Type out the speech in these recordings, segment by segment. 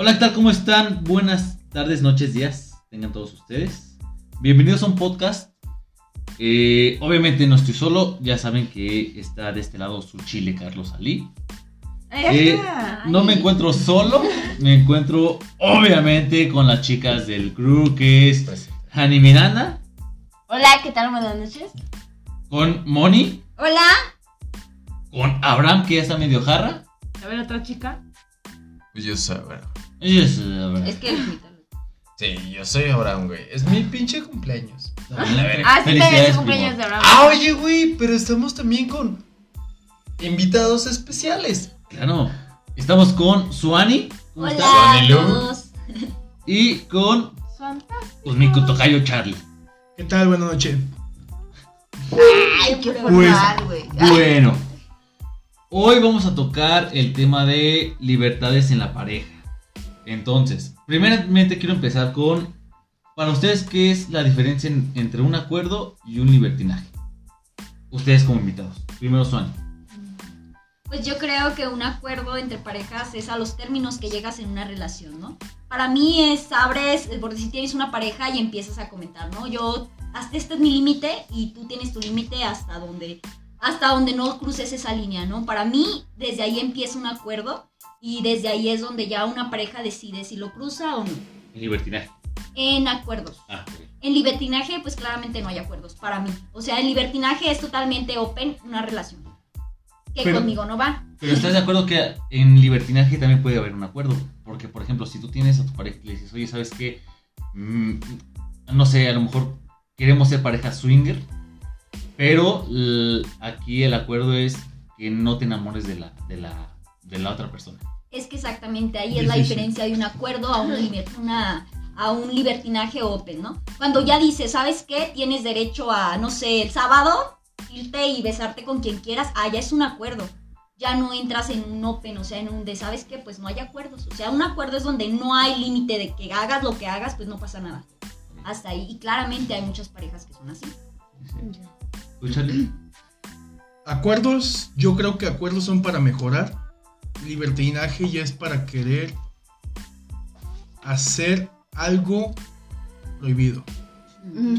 Hola, ¿qué tal? ¿Cómo están? Buenas tardes, noches, días. Tengan todos ustedes. Bienvenidos a un podcast. Eh, obviamente no estoy solo. Ya saben que está de este lado su chile Carlos Ali. Eh, no me encuentro solo. Me encuentro obviamente con las chicas del crew que es Pues, Hani Miranda. Hola, ¿qué tal? Buenas noches. Con Moni. Hola. Con Abraham que ya está medio jarra. A ver, otra chica. Pues yo soy, bueno. Es, Abraham. Es que Sí, yo soy Abraham, güey. Es mi pinche cumpleaños. A la verga. Ah, sí, también es cumpleaños primo. de Abraham. Ah, oye, güey, pero estamos también con invitados especiales. Claro. Estamos con Suani. ¿Cómo Hola estás? a Suanilu. todos. Y con Santa. pues, mi tocayo Charlie. ¿Qué tal? Buenas noches. Ay, qué Pues, formal, güey. Bueno, hoy vamos a tocar el tema de libertades en la pareja. Entonces, primeramente quiero empezar con, para ustedes, ¿qué es la diferencia en- entre un acuerdo y un libertinaje? Ustedes como invitados. Primero, Suani. Pues yo creo que un acuerdo entre parejas es a los términos que llegas en una relación, ¿no? Para mí es, abres, por si tienes una pareja y empiezas a comentar, ¿no? Yo, hasta este es mi límite y tú tienes tu límite hasta donde, hasta donde no cruces esa línea, ¿no? Para mí, desde ahí empieza un acuerdo y desde ahí es donde ya una pareja decide si lo cruza o no. Libertinaje. En acuerdos. Ah. En libertinaje, pues claramente no hay acuerdos, para mí. O sea, en libertinaje es totalmente open una relación. Que Pero- conmigo no va. Pero estás de acuerdo que en libertinaje también puede haber un acuerdo. Porque, por ejemplo, si tú tienes a tu pareja y le dices, oye, ¿sabes qué? Mm, no sé, a lo mejor queremos ser pareja swinger. Pero aquí el acuerdo es que no te enamores de la, de la, de la otra persona. Es que exactamente ahí es la diferencia de un acuerdo a un, una- a un libertinaje open, ¿no? Cuando ya dices, ¿sabes qué? Tienes derecho a, no sé, el sábado, irte y besarte con quien quieras, ah, ya es un acuerdo. Ya no entras en un open, o sea, en un de, ¿sabes qué? Pues no hay acuerdos. O sea, un acuerdo es donde no hay límite de que hagas lo que hagas, pues no pasa nada. Hasta ahí. Y claramente hay muchas parejas que son así. ¿Tú, Charlie? Acuerdos, yo creo que acuerdos son para mejorar. Libertinaje ya es para querer hacer algo prohibido.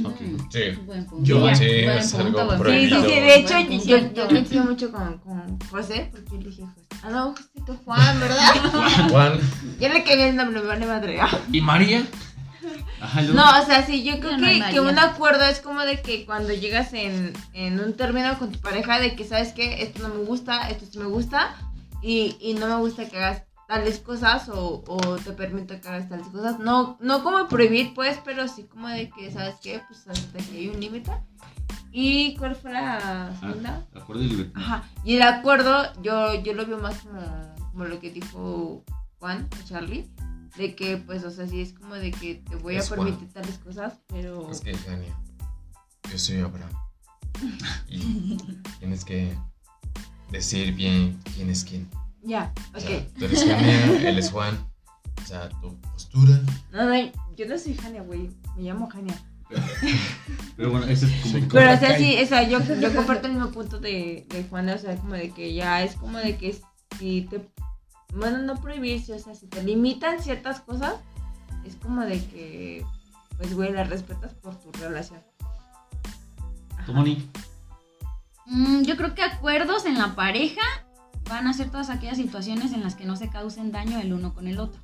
Ok. Sí. Buen punto. Yo- Sí, buen es punto, algo buen. Sí, sí, de hecho yo, yo coincido mucho con, con José, porque él dije, José, ah no, Josito Juan, ¿verdad? Juan. ya le quedé el nombre, me vale madre. ¿Y María? Ajá, luego. No, o sea, sí, yo creo que, que un acuerdo es como de que cuando llegas en, en un término con tu pareja de que sabes que esto no me gusta, esto sí me gusta, y, y no me gusta que hagas tales cosas o, o te permito que hagas tales cosas. No, no como prohibir, pues, pero sí como de que, ¿sabes qué? Pues hasta que hay un límite. ¿Y cuál fue la segunda? Ah, acuerdo y libertinaje. Ajá. Y el acuerdo, yo, yo lo veo más como, como lo que dijo Juan o Charlie. De que, pues, o sea, sí es como de que te voy a Es Juan. permitir tales cosas, pero. Es que, Jania, yo soy Abraham. Y tienes que decir bien quién es quién. Ya, O sea, ok. tú eres Jania, él es Juan. O sea, tu postura. No, no, yo no soy Jania, güey. Me llamo Jania. Pero bueno, ese es como. Sí, Pero, o sea, sí, o sea, yo, yo comparto el mismo punto de, de Juan, o sea, como de que ya es como de que si te. Bueno, no prohibirse, o sea, si te limitan ciertas cosas, es como de que, pues, güey, las respetas por tu relación. ¿Tú, Moni? Mm, yo creo que acuerdos en la pareja van a ser todas aquellas situaciones en las que no se causen daño el uno con el otro.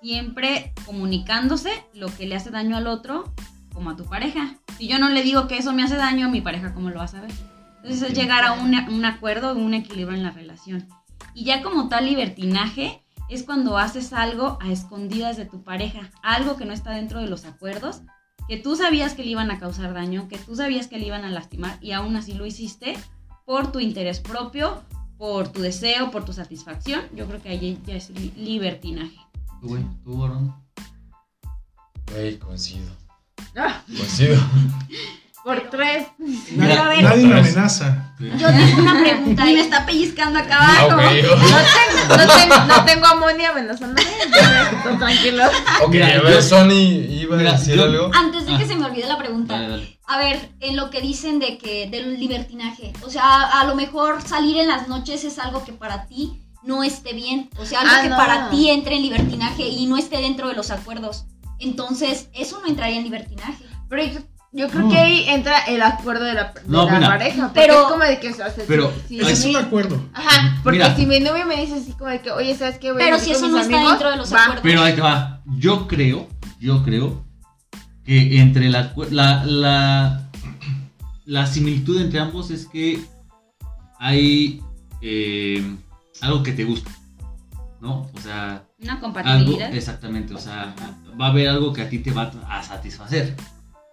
Siempre comunicándose lo que le hace daño al otro como a tu pareja. Si yo no le digo que eso me hace daño, mi pareja cómo lo va a saber. Entonces es llegar a un, un acuerdo, un equilibrio en la relación. Y ya como tal libertinaje es cuando haces algo a escondidas de tu pareja, algo que no está dentro de los acuerdos, que tú sabías que le iban a causar daño, que tú sabías que le iban a lastimar y aún así lo hiciste por tu interés propio, por tu deseo, por tu satisfacción. Yo creo que ahí ya es li- libertinaje. ¿Tú, güey? ¿Tú? Güey, coincido. Ah, Coincido. por tres. Nadie, a ver. nadie me amenaza. Yo tengo una pregunta y me está pellizcando acá abajo. Ok, No tengo, no tengo, no tengo amonía amenazándome. tranquilo. ok, Mira, a ver, yo- Sony iba a decir yo- algo. Antes de que Ah. se me olvide la pregunta, Dale, dale. A ver, en lo que dicen de que del libertinaje, o sea, a, a lo mejor salir en las noches es algo que para ti no esté bien. O sea, algo Ah, que no. para ti entre en libertinaje y no esté dentro de los acuerdos. Entonces, eso no entraría en libertinaje. Pero yo, creo No. que ahí entra el acuerdo de la, de No, la mira. pareja. Pero- es como de que, o sea, Pero- si, Ese es si- un acuerdo. Ajá, porque Mira. si mi novio me dice así como de que, oye, ¿sabes qué? Voy Pero si eso no mis está amigos", dentro de los va. acuerdos. Pero ahí te va. Yo creo, yo creo que entre la, la, la, la similitud entre ambos es que hay eh, algo que te gusta, ¿no? O sea, Una algo, compatibilidad. exactamente, o sea, va a haber algo que a ti te va a satisfacer.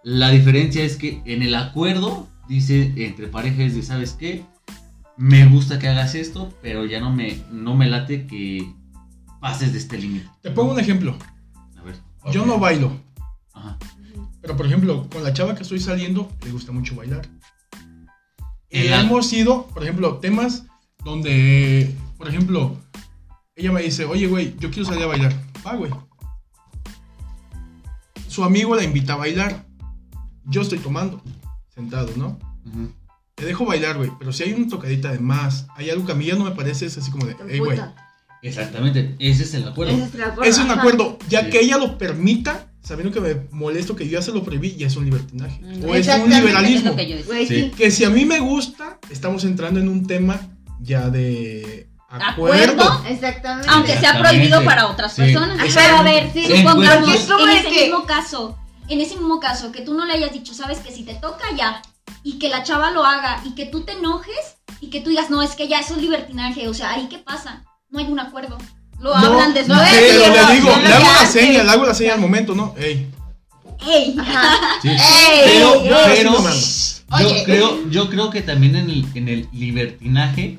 La diferencia es que en el acuerdo dice entre parejas de, ¿sabes qué? Me gusta que hagas esto, pero ya no me, no me late que pases de este límite. Te pongo un ejemplo. A ver. Yo no bailo, Ajá. pero por ejemplo, con la chava que estoy saliendo, le gusta mucho bailar. La- hemos ido, por ejemplo, temas donde, por ejemplo, ella me dice, oye, güey, yo quiero salir a bailar. Va, güey. Su amigo la invita a bailar. Yo estoy tomando, sentado, ¿no? Te dejo bailar, güey, pero si hay una tocadita de más, hay algo que a mí ya no me parece, es así como de, hey, güey. Exactamente, ese es el acuerdo. Ese es el acuerdo. Es un ajá. acuerdo, ya Sí. que ella lo permita, sabiendo que me molesto que yo ya se lo prohibí, ya es un libertinaje. Mm, O es un Es liberalismo. lo que Sí. si a mí me gusta, estamos entrando en un tema ya de ¿Acuerdo? acuerdo. Exactamente. Aunque sea Exactamente. prohibido para otras Sí. personas. Pero a ver, Sí, En supongamos en de ese mismo caso, en ese mismo caso, que tú no le hayas dicho, sabes que si te toca ya, y que la chava lo haga, y que tú te enojes, y que tú digas, no, es que ya eso es libertinaje, o sea, ahí qué pasa, no hay un acuerdo. Lo hablan después. no, Pero sí, le no, digo, no le hago la seña, le hago la seña al momento, ¿no? Ey, ¡Ey! Sí. Ey, pero, pero yo creo, yo creo que también en el, en el libertinaje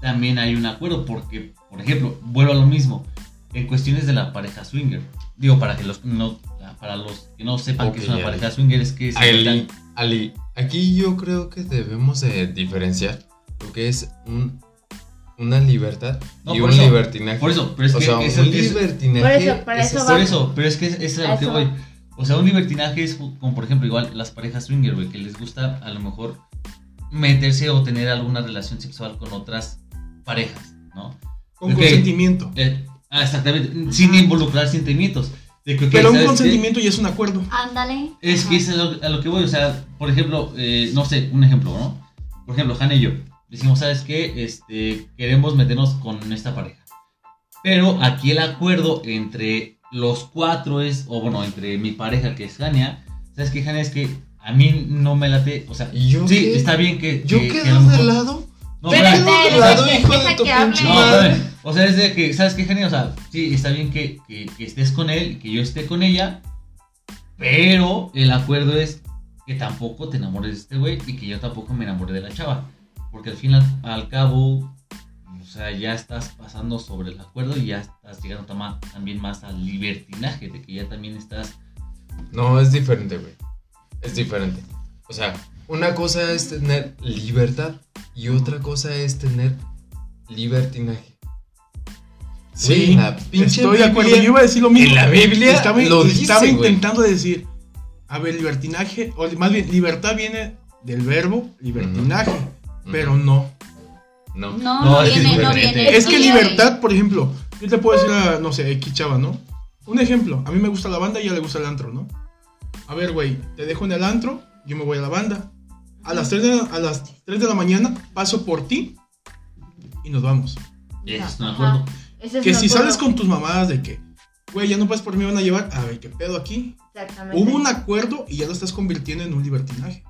también hay un acuerdo, porque, por ejemplo, vuelvo a lo mismo, en cuestiones de la pareja swinger, digo, para que los no, para los que no sepan que es una pareja swinger, es que Ali, Ali, aquí yo creo que debemos de diferenciar lo que es un, una libertad No, y por un eso, libertinaje. por eso, pero es o que sea, es un es- libertinaje Por eso, es eso va. Por eso, pero es que es, es a A lo que voy. O sea, un libertinaje es como, por ejemplo, igual las parejas swinger, güey, que les gusta a lo mejor meterse o tener alguna relación sexual con otras parejas, ¿no? con consentimiento. Eh, ah, exactamente, sin involucrar sentimientos. De que, Pero un ¿sabes qué? consentimiento ya es un acuerdo. Ándale. Es que es a lo, a lo que voy, o sea, por ejemplo, eh, no sé, un ejemplo, ¿no? Por ejemplo, Hannah y yo decimos, ¿sabes qué? Este, queremos meternos con esta pareja. Pero aquí el acuerdo entre los cuatro es, o bueno, entre mi pareja que es Hania, ¿sabes qué, Hania? Es que a mí no me late, o sea, ¿Y yo sí, qué? está bien que... ¿Yo que- que de lado? No, ¿Yo espérame, quedo de lado, hijo de tu pinche madre? O sea, es de que, ¿sabes qué, Genia? O sea, sí, está bien que, que- estés con él, que yo esté con ella, pero el acuerdo es que tampoco te enamores de este güey y que yo tampoco me enamore de la chava. Porque al fin al, al cabo, o sea, ya estás pasando sobre el acuerdo y ya estás llegando también más al libertinaje, de que ya también estás... No, es diferente, güey. Es diferente. O sea, una cosa es tener libertad y otra cosa es tener libertinaje. Sí, la pinche estoy de acuerdo. Yo iba a decir lo mismo. en la Biblia estaba, lo estaba intentando decir, a ver, libertinaje, o más bien, libertad viene del verbo libertinaje, pero no. No. No, No, no, es que viene, es no diferente. viene. Es que Sí, libertad, por ejemplo, yo te puedo decir a, no sé, X chava, ¿no? Un ejemplo, a mí me gusta la banda y a ella le gusta el antro, ¿no? A ver, güey, te dejo en el antro, yo me voy a la banda. A las 3 de la, a las 3 de la mañana paso por ti y nos vamos. Ese es un Ajá. acuerdo. Es Que si acuerdo. sales con tus mamadas de que, güey, ya no pasas por mí, van a llevar, a ver, ¿qué pedo aquí? Exactamente. Hubo un acuerdo y ya lo estás convirtiendo en un libertinaje.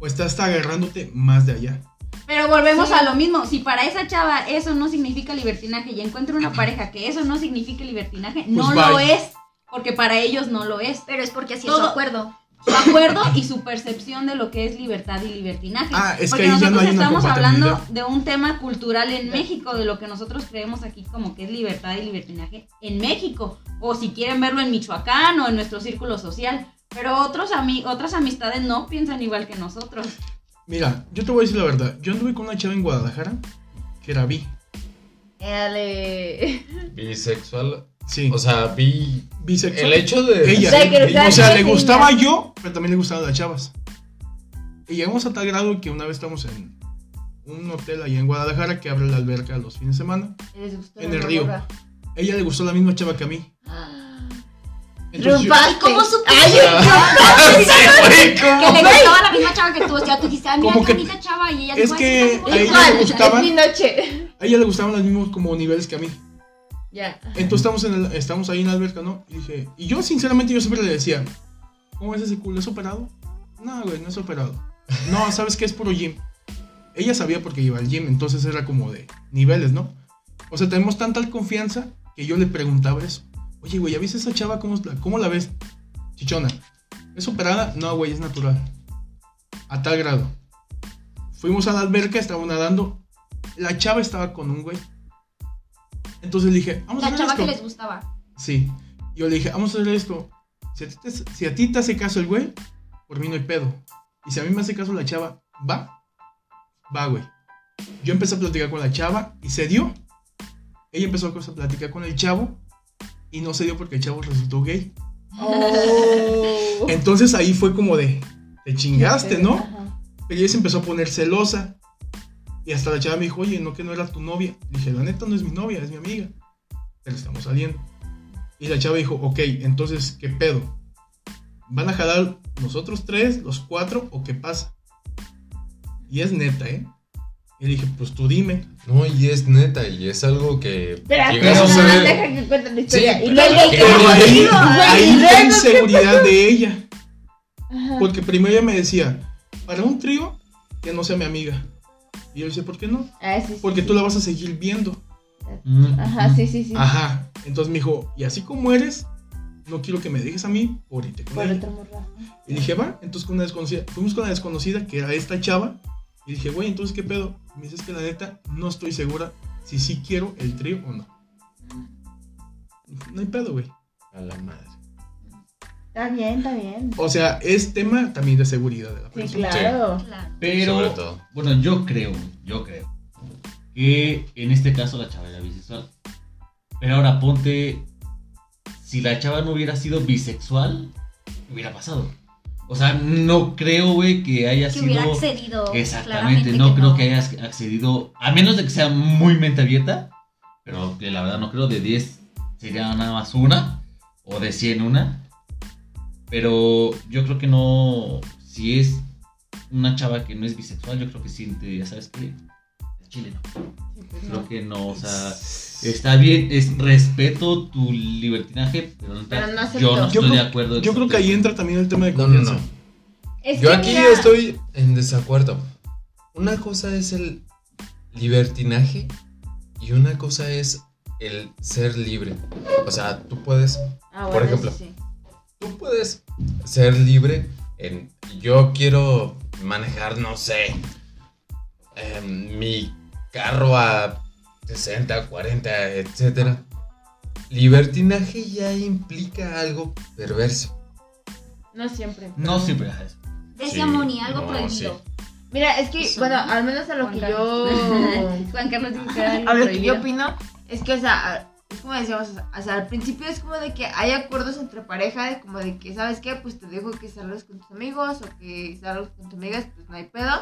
O estás agarrándote más de allá. Pero volvemos Sí. a lo mismo. Si para esa chava eso no significa libertinaje y encuentra una pareja que eso no significa libertinaje, no Pues lo bye. es. Porque para ellos no lo es. Pero es porque así es su acuerdo. Su acuerdo y su percepción de lo que es libertad y libertinaje. Ah, es que Porque ahí ya no nosotros hay estamos hablando de un tema cultural en México, de lo que nosotros creemos aquí como que es libertad y libertinaje en México. O si quieren verlo en Michoacán o en nuestro círculo social. Pero otros ami- otras amistades no piensan igual que nosotros. Mira, yo te voy a decir la verdad. Yo anduve con una chava en Guadalajara que era bi. Dale. Bisexual. Sí. O sea, vi. bisexual. El hecho de. Ella. O sea, le gustaba yo, pero también le gustaban las chavas. Y llegamos a tal grado que una vez estamos en, un hotel allá en Guadalajara que abre la alberca los fines de semana. Y les gustó En el río. morra. Ella le gustó la misma chava que a mí. Entonces yo- Triunfaste. ¿Cómo supiste? Ay, Que le gustaba la misma chava que tú. O sea, tú dijiste, ah, mira, Como qué bonita chava. Y ella es dijo, que "Ay, sí, está a ella bonita". le gustaban- es mi noche. a ella le gustaban los mismos como niveles que a mí. Ya. Entonces estamos, en el- estamos ahí en la alberca, ¿no? Y dije, y yo sinceramente yo siempre le decía, ¿cómo es ese culo? ¿Es operado? No, güey, no es operado. No, ¿sabes qué? Es puro gym. Ella sabía porque iba al gym, entonces era como de niveles, ¿no? O sea, tenemos tanta confianza que yo le preguntaba eso. Oye, güey, ¿ya viste esa chava? ¿Cómo, la- cómo la ves? Chichona. ¿Es operada? No, güey, es natural. A tal grado. Fuimos a la alberca, estábamos nadando. La chava estaba con un güey. Entonces le dije, vamos a La hacer chava esto. que les gustaba. Sí. Yo le dije, vamos a hacer esto. Si a, ti te, si a ti te hace caso el güey, por mí no hay pedo. Y si a mí me hace caso la chava, va. Va, güey. Yo empecé a platicar con la chava y se dio. Ella empezó a platicar con el chavo y no se dio porque el chavo resultó gay. Oh. Entonces ahí fue como de, te chingaste, ¿no? Pero ella se empezó a poner celosa. Y hasta la chava me dijo, oye, no que no era tu novia. Le dije, la neta no es mi novia, es mi amiga. Pero estamos saliendo. Y la chava dijo, ok, entonces, ¿qué pedo? ¿Van a jalar nosotros tres, los cuatro, o qué pasa? Y es neta, ¿eh? Y le dije, pues tú dime. No, y es neta, y es algo que Espera, llega a pero suceder. deja que cuente la historia. Sí, y luego Pero ahí, ahí y la luego- inseguridad de ella. Ajá. Porque primero ella me decía, para un trío, que no sea mi amiga. Y yo le decía, ¿por qué no? Ah, sí, sí, Porque sí. tú la vas a seguir viendo. Mm, Ajá, sí, sí, sí. Ajá. Entonces me dijo, y así como eres, no quiero que me dejes a mí por irte con Por ella. morra. Y dije, va, entonces con una desconocida, fuimos con la desconocida, que era esta chava, y dije, güey, entonces qué pedo. Y me dices que la neta, no estoy segura si sí quiero el trío o no. No hay pedo, güey. A la madre. Está bien, está bien. O sea, es tema también de seguridad de la Sí, persona. claro. Claro. Pero, Sobre todo. bueno, yo creo, yo creo que en este caso la chava era bisexual. Pero ahora ponte, si la chava no hubiera sido bisexual, ¿qué hubiera pasado? O sea, no creo, güey, que haya Que sido... hubiera accedido. Exactamente, no creo que hayas accedido, a menos de que sea muy mente abierta, pero que la verdad no creo, de 10 sería nada más una, o de 100 una, pero yo creo que no, si es una chava que no es bisexual, yo creo que sí, te diría, ¿sabes qué? El chile no, creo que no, o sea, está bien, es respeto tu libertinaje, pero, neta, Pero no yo no estoy de acuerdo. Yo creo que ahí entra también el tema de No, no, confianza. no. Es Yo que aquí mira, estoy en desacuerdo. Una cosa es el libertinaje y una cosa es el ser libre. O sea, tú puedes, Ah, por ejemplo. sí, sí. Tú puedes ser libre en yo quiero manejar, no sé, em, mi carro a 60, 40, etcétera. Libertinaje ya implica algo perverso. No siempre. No siempre es eso. Decía Sí, algo no, prohibido. Mira, es que, Eso, bueno, ¿no? al menos a lo Juan que Carlos. yo. Juan Carlos dijo que era algo a lo que yo opino es que, o sea, es como decíamos, o sea, al principio es como de que hay acuerdos entre pareja, de como de que, ¿sabes qué? Pues te dejo que salgas con tus amigos o que salgas con tus amigas, pues no hay pedo.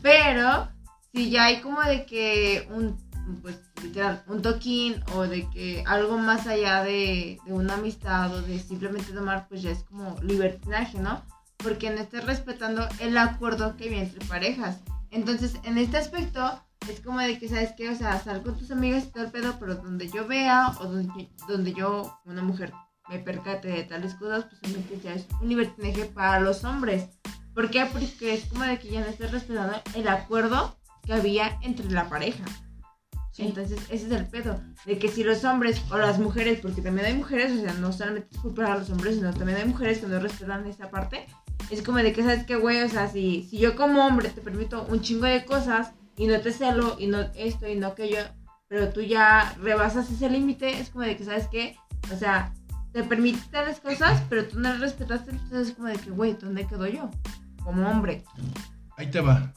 Pero, si ya hay como de que un, pues literal, un toquín o de que algo más allá de, de una amistad o de simplemente tomar, pues ya es como libertinaje, ¿no? Porque no estás respetando el acuerdo que había entre parejas. Entonces, en este aspecto, es como de que, ¿sabes qué? O sea, sal con tus amigas y todo el pedo, pero donde yo vea o donde, donde yo, una mujer, me percate de tales cosas, pues obviamente ya es un libertinaje para los hombres. ¿Por qué? Porque es como de que ya no estás respetando el acuerdo que había entre la pareja. Entonces, ese es el pedo. De que si los hombres o las mujeres, porque también hay mujeres, o sea, no solamente es culpa a los hombres, sino también hay mujeres que no respetan esa parte. Es como de que, ¿sabes qué, güey? O sea, si, si yo como hombre te permito un chingo de cosas y no te celo y no esto y no aquello, pero tú ya rebasas ese límite, es como de que, ¿sabes qué? O sea, te permitiste tales cosas, pero tú no las respetaste, entonces es como de que, güey, ¿dónde quedo yo? Como hombre. Ahí te va.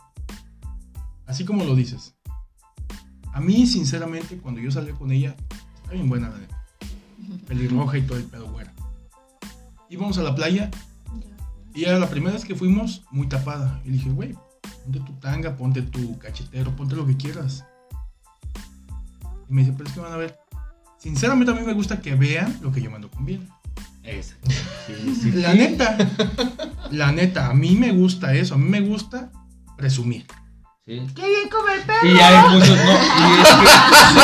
Así como lo dices. A mí, sinceramente, cuando yo salí con ella, está bien buena la neta. Pelirroja y todo el pedo güera. Íbamos a la playa y era la primera vez que fuimos muy tapada. Y dije, güey, ponte tu tanga, ponte tu cachetero, ponte lo que quieras. Y me dice, pero es que van a ver. Sinceramente a mí me gusta que vean lo que yo mando con bien. Exacto. Sí, sí. La neta, la neta, a mí me gusta eso, a mí me gusta presumir. Sí. ¡Qué bien comer perro! Y hay muchos, no, y es que, sí,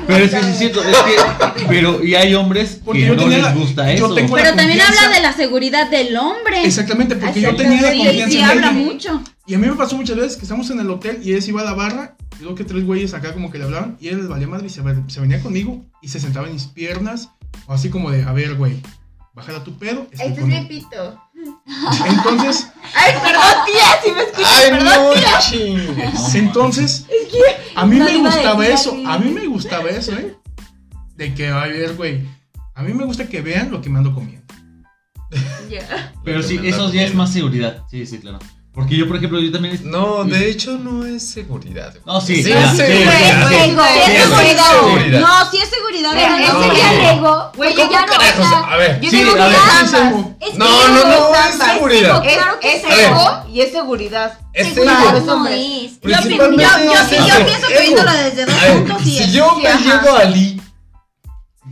pero es que sí es cierto, es que, pero, y hay hombres Porque que yo no tenía les la- gusta yo eso. Pero también habla de la seguridad del hombre. Exactamente, porque yo tenía la confianza Sí, en habla mucho. Y a mí me pasó muchas veces que estamos en el hotel y él se iba a la barra, y luego que tres güeyes acá como que le hablaban, y él les valía madre y se, se venía conmigo y se sentaba en mis piernas, o así como de, a ver, güey, bájala tu pedo. Este es mi pito. Entonces, Ay, perdón, tía, si me escuchas, Ay, perdón, no, tía. chingues. Entonces, a mí no me gustaba eso, así. a mí me gustaba eso, ¿eh? De que, a ver, güey, a mí me gusta que vean lo que me ando comiendo. Ya. Pero sí, eso ya es más seguridad. Sí, sí, claro. Porque yo, por ejemplo, yo también. No, de hecho no es seguridad. No, sí, Sí, es seguridad. sí, Güey, sí. es seguridad. No, sí es seguridad. Ese no. ya el ego. Güey, ¿cómo ya no, carajos? A ver. Yo digo a que ver, es ¿qué es ambas. No, no, no, es seguridad. Es, ego y es seguridad. Es ego. no es. Yo, pienso que viéndolo desde dos puntos sí si yo me llego a Lee,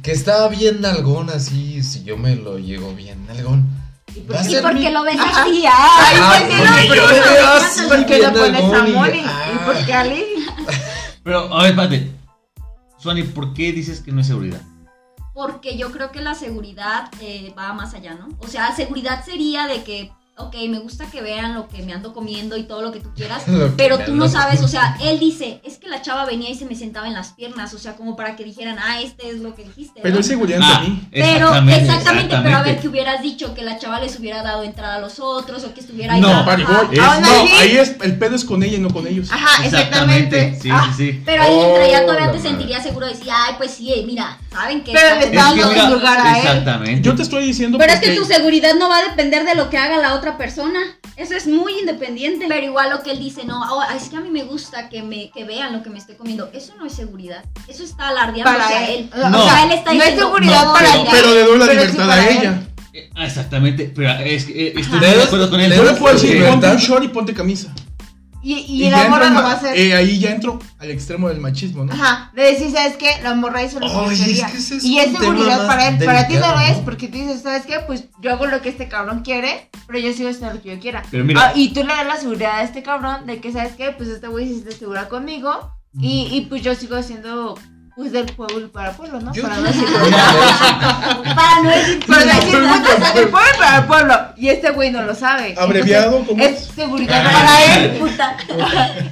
que estaba bien nalgón así, si yo me lo llego bien nalgón, Y porque mi- lo ves así, Ay, Ah, ¿por qué lo pones a y- Moni. ¿Y por qué a Liz? Pero, a ver, espérate. Suani, ¿por qué dices que no es seguridad? Porque yo creo que la seguridad eh, va más allá, ¿no? O sea, seguridad sería de que, ok, me gusta que vean lo que me ando comiendo y todo lo que tú quieras, pero tú no sabes, o sea, él dice, es que la chava venía y se me sentaba en las piernas, o sea, como para que dijeran, ah, este es lo que dijiste. Pero ¿no? es seguridad Ah, de mí. Pero exactamente, pero a ver que hubieras dicho que la chava les hubiera dado entrada a los otros o que estuviera ahí. No, Ajá. Pari, voy. Es- Aún no, ahí es, el pedo es con ella y no con ellos. Ajá, exactamente. Sí, Ah, sí, sí. Pero ahí entre ella todavía Oh, te la sentirías seguro de decir, ay, pues sí, eh, mira, saben que Pero está le dando nosotros". mira, lugar a él. exactamente. Yo te estoy diciendo Pero es que tu seguridad no va a depender de lo que haga la otra persona. Eso es muy independiente. Pero igual lo que él dice, no, oh, es que a mí me gusta que me que vean lo que me estoy comiendo. Eso no es seguridad. Eso está alardeando Para hacia él. él. No. O sea, él está No es seguridad no, para pero- ti. Pero le doy la Pero libertad a él. ella. Eh, Exactamente, pero es que eh, estoy de acuerdo con él. Yo le puedo decir, ponte un short y ponte camisa. Y, y, la morra no ma- va a hacer. eh, ahí ya entro al extremo del machismo, ¿no? Ajá, de decir, ¿sabes qué? La morra hizo lo que Ay, yo es quería. que ese es y es seguridad para él. Para ti no lo es, porque tú dices, ¿sabes qué? Pues yo hago lo que este cabrón quiere, pero yo sigo haciendo lo que yo quiera. Pero mira- Ah, y tú le das la seguridad a este cabrón de que, ¿sabes qué? Pues este güey se siente segura conmigo. Y, y pues yo sigo haciendo, pues del pueblo para el pueblo, ¿no? Yo- para no decir Para no decir para no decir putas del pueblo para el pueblo. Y este güey no lo sabe. Abreviado, Entonces, ¿cómo Es seguridad para él, puta.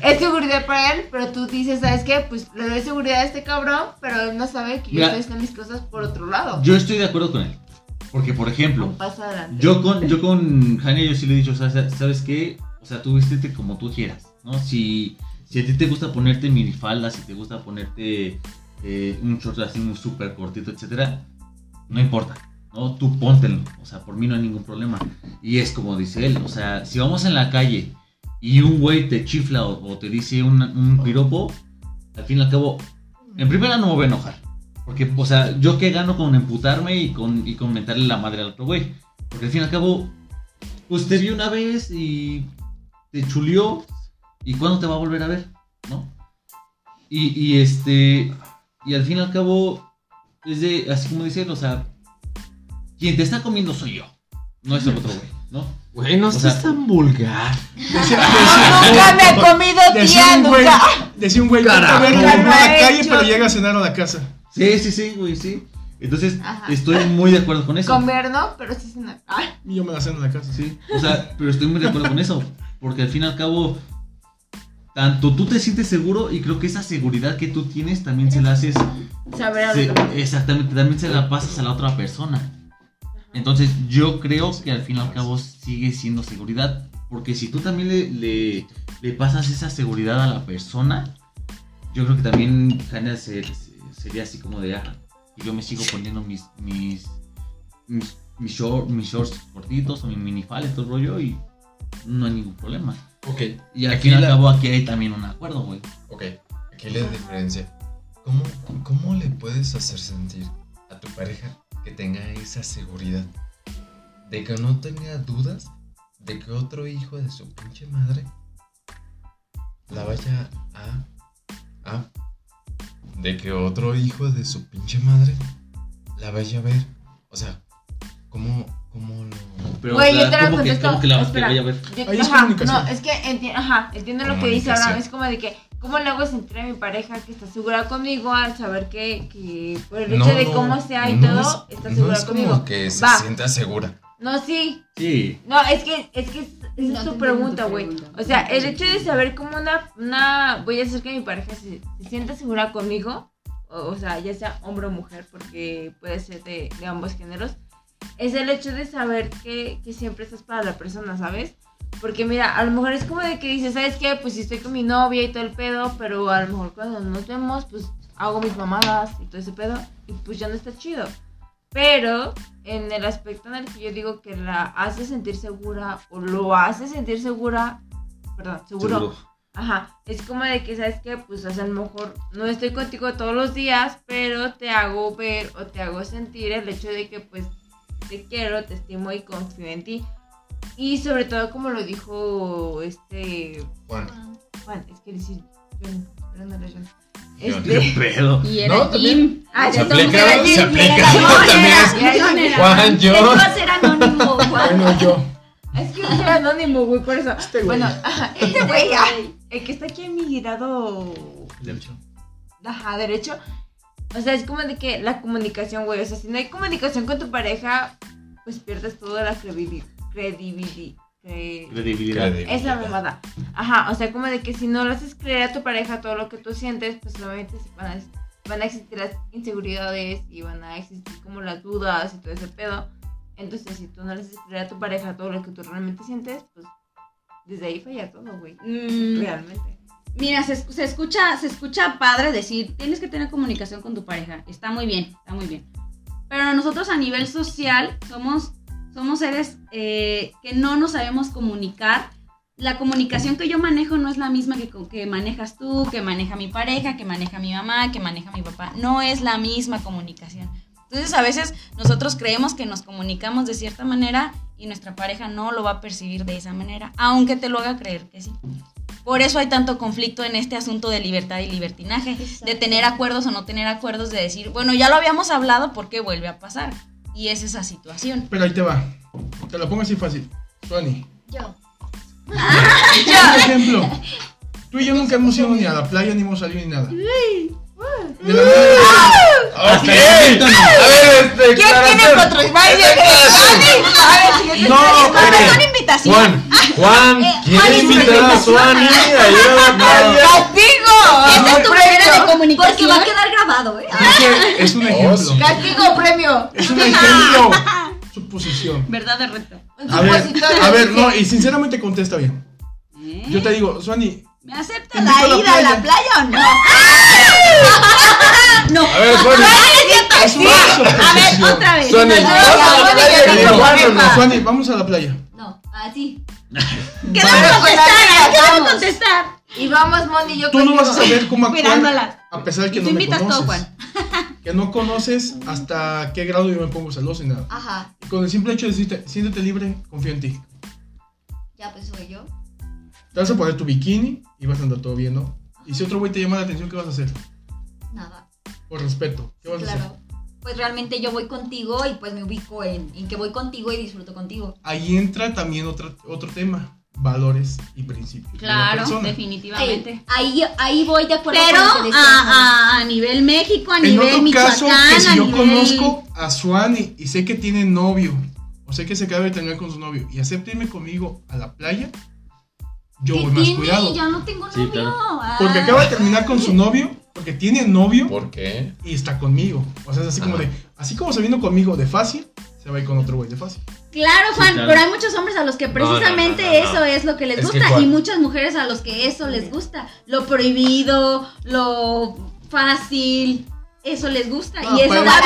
Es seguridad para él, pero tú dices, ¿sabes qué? Pues le doy seguridad a este cabrón, pero él no sabe que yo estoy haciendo mis cosas por otro lado. Yo estoy de acuerdo con él. Porque, por ejemplo, yo con, yo con Jania yo sí le he dicho, o sea, ¿sabes qué? O sea, tú vístete como tú quieras, ¿no? Si, si a ti te gusta ponerte minifalda, si te gusta ponerte eh, un short así muy súper cortito, etcétera, no importa, ¿no? Tú póntelo, o sea, por mí no hay ningún problema. Y es como dice él, o sea, si vamos en la calle y un güey te chifla o, te dice un, un piropo, al fin y al cabo, en primera no me voy a enojar. Porque, o sea, yo qué gano con emputarme y con, y con mentarle la madre al otro güey. Porque al fin y al cabo, te vio una vez y te chulió. ¿Y cuándo te va a volver a ver? ¿No? Y, y este. Y al fin y al cabo, es de, así como dice él, o sea, quien te está comiendo soy yo. No es el otro güey, ¿no? Güey, no seas sea- tan vulgar. Decía, Nunca me he comido tía, un güey, nunca. decía un güey, Carajo. ver Nunca a la calle, hecho. pero llega a cenar a la casa. Sí, sí, sí, güey, sí. Entonces, Ajá. estoy muy de acuerdo con eso. Comer, ¿no? Pero sí una. Ay, Y yo me la ceno en la casa. Sí, o sea, pero estoy muy de acuerdo con eso. Porque al fin y al cabo, tanto tú te sientes seguro y creo que esa seguridad que tú tienes también se la haces. saber a se- exactamente, también se la pasas a la otra persona. Entonces, yo creo que al fin y al cabo sigue siendo seguridad. Porque si tú también le, le, le pasas esa seguridad a la persona, yo creo que también Jania se- se- sería así como de, ah, y yo me sigo poniendo mis, mis, mis, mis, short- mis shorts cortitos o mi minifal, todo el rollo, y no hay ningún problema. Ok, Y al Aquí fin y al la- cabo aquí hay también un acuerdo, güey. ok. Aquí la diferencia. ¿Cómo, ¿Cómo le puedes hacer sentir a tu pareja que tenga esa seguridad? De que no tenga dudas de que otro hijo de su pinche madre la vaya a. a. de que otro hijo de su pinche madre la vaya a ver. O sea, ¿cómo, cómo lo.? Pero, Güey, yo te lo ¿cómo que, contesto. cómo que la que Espera. vaya a ver? Yo- Ahí es ajá, comunicación. No, es que enti- ajá, entiendo lo que dice. Abraham. Es como de que, ¿cómo le hago sentir a mi pareja que está segura conmigo al saber que, que por el hecho No, de no, cómo sea y no todo, es- está no segura es como conmigo? que se Va. sienta segura. No, sí. Sí. No, es que, es que es- esa No es tu pregunta, güey. O sea, el hecho de saber cómo una, una voy a hacer que mi pareja se, se sienta segura conmigo, o, o sea, ya sea hombre o mujer, porque puede ser de, de ambos géneros, es el hecho de saber que, que siempre estás para la persona, ¿sabes? Porque mira, a lo mejor es como de que dices, ¿sabes qué? Pues si estoy con mi novia y todo el pedo, pero a lo mejor cuando nos vemos, pues hago mis mamadas y todo ese pedo, y pues ya no está chido. Pero en el aspecto en el que yo digo que la hace sentir segura o lo hace sentir segura, perdón, seguro, Seguro. Ajá, es como de que, ¿sabes qué? Pues o sea, a lo mejor no estoy contigo todos los días, pero te hago ver o te hago sentir el hecho de que pues te quiero, te estimo y confío en ti. Y sobre todo como lo dijo este Juan. Juan, es que decir John, pero no era John. John. ¿Qué Este, pedo? Y era No, también. Jim. ah, Se aplica, era Jim, se aplica, era también era- era era- Juan, yo. va a ser anónimo, Juan. Bueno, yo. Es que es anónimo, güey, por eso. Este güey. Bueno, este güey, el que está aquí a mi lado Derecho. Ajá, derecho. O sea, es como de que la comunicación, güey. O sea, si no hay comunicación con tu pareja, pues pierdes toda la credibilidad. Credibilidad. Credibilidad. Esa mamada. Ajá, o sea, como de que si no le haces creer a tu pareja todo lo que tú sientes, pues obviamente se van a, van a existir las inseguridades y van a existir como las dudas y todo ese pedo. Entonces, si tú no le haces creer a tu pareja todo lo que tú realmente sientes, pues desde ahí falla todo, güey. Mm, Realmente. Mira, se, escucha, se escucha padre decir, tienes que tener comunicación con tu pareja. Está muy bien, está muy bien. Pero nosotros a nivel social somos, somos seres eh, que no nos sabemos comunicar. La comunicación que yo manejo no es la misma que, que manejas tú, que maneja mi pareja, que maneja mi mamá, que maneja mi papá. No es la misma comunicación. Entonces a veces nosotros creemos que nos comunicamos de cierta manera y nuestra pareja no lo va a percibir de esa manera, aunque te lo haga creer que sí. Por eso hay tanto conflicto en este asunto de libertad y libertinaje, de tener acuerdos o no tener acuerdos, de decir, bueno, ya lo habíamos hablado, ¿por qué vuelve a pasar? Y es esa situación. Pero ahí te va. Te lo pongo así fácil. Suani. Yo. Un ejemplo. Tú y yo nunca hemos ido ni a la playa, ni hemos salido ni nada. De la. A ver, este. ¿Quién tiene ver, siguiente. No, Mire, Una invitación. Juan, Juan, Eh, ¿quiere Juan, es una invitar a. Suani? ¡Castigo! Esta es tu manera de Porque va comunicación. a quedar grabado, ¿eh? Es un ejemplo. ¡Castigo premio! Es un ejemplo. Suposición. Verdad de reto. A ver, a ver, no, y sinceramente contesta bien. ¿Eh? Yo te digo, Suani, ¿Me acepta la a ida a la playa. o no? no. A ver, es A ver, otra vez. Suani, No, ¿vas a vamos a la playa. No, así. ¿Qué debo contestar? ¿Qué debo contestar? Y vamos, Moni, yo Tú no vas a saber cómo actuar a pesar de que Y tú no me invitas todo, conoces. Juan. Que no conoces hasta qué grado yo me pongo celoso y nada. Ajá. Y con el simple hecho de decirte, siéntete libre, confío en ti. Ya pues soy yo. Te vas a poner tu bikini y vas a andar todo bien, ¿no? Y si otro güey te llama la atención, ¿qué vas a hacer? Nada. Por respeto, ¿qué vas a hacer? Claro. Pues realmente yo voy contigo y pues me ubico en, en que voy contigo y disfruto contigo. Ahí entra también otro, otro tema, valores y principios. Claro, definitivamente. Ahí, ahí voy de acuerdo Pero con lo que decías, a, a, a nivel México, a En nivel otro caso, Michoacán, que si a yo nivel- conozco a Suani y sé que tiene novio, o sé que se acaba de terminar con su novio, y acepta irme conmigo a la playa, yo ¿Qué voy más tiene? cuidado. Ya no tengo Sí, novio. claro. Porque Ah. acaba de terminar con su novio, porque tiene novio ¿Por qué? y está conmigo. O sea, es así como de, así como se vino conmigo de fácil, se va a ir con otro güey de fácil. Claro, Juan, claro. pero hay muchos hombres a los que precisamente no, no, no, no. eso es lo que les Es gusta y muchas mujeres a los que eso les gusta. Lo prohibido, lo fácil, eso les gusta No, y eso va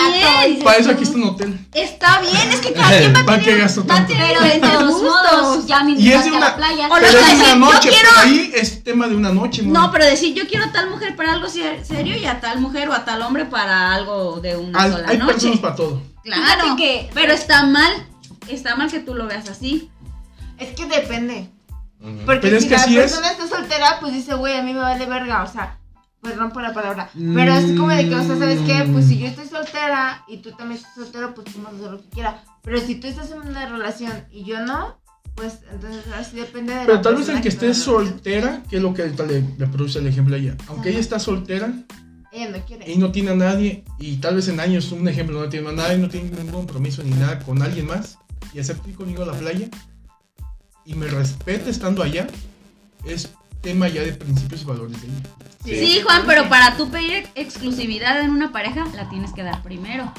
bien. Para eso aquí está un hotel. Está bien, es que cada quien va a ¿Para qué tener, gasto va a tanto? tener Pero de diferentes todos gustos. modos, ya me Y es de invitaste a una- la playa. O lo Pero que es una yo noche, quiero- ahí es tema de una noche, No, mami. pero decir, yo quiero a tal mujer para algo ser- serio y a tal mujer o a tal hombre para algo de una Hay, sola hay noche. personas para todo. Claro, que- pero está mal, está mal que tú lo veas así. Es que depende. Ujú. Porque Pero es si que la así es. persona está soltera, pues dice, güey, a mí me vale verga, o sea, perdón por la palabra. Pero es como de que, o sea, ¿sabes qué? Pues si yo estoy soltera y tú también estás soltero, pues a hacer lo que quieras. Pero si tú estás en una relación y yo no, pues entonces así depende de Pero la tal vez el que en esté soltera, que es lo que le, le produce el ejemplo a ella. Aunque ella está soltera Ella no quiere. y no tiene a nadie, y tal vez en años, un ejemplo, no tiene a nadie, no tiene ningún compromiso ni nada con alguien más, y acepta ir conmigo a la playa, y me respeta estando allá, es tema ya de principios y valores de ella. Sí, Juan, pero para tú pedir exclusividad en una pareja, la tienes que dar primero.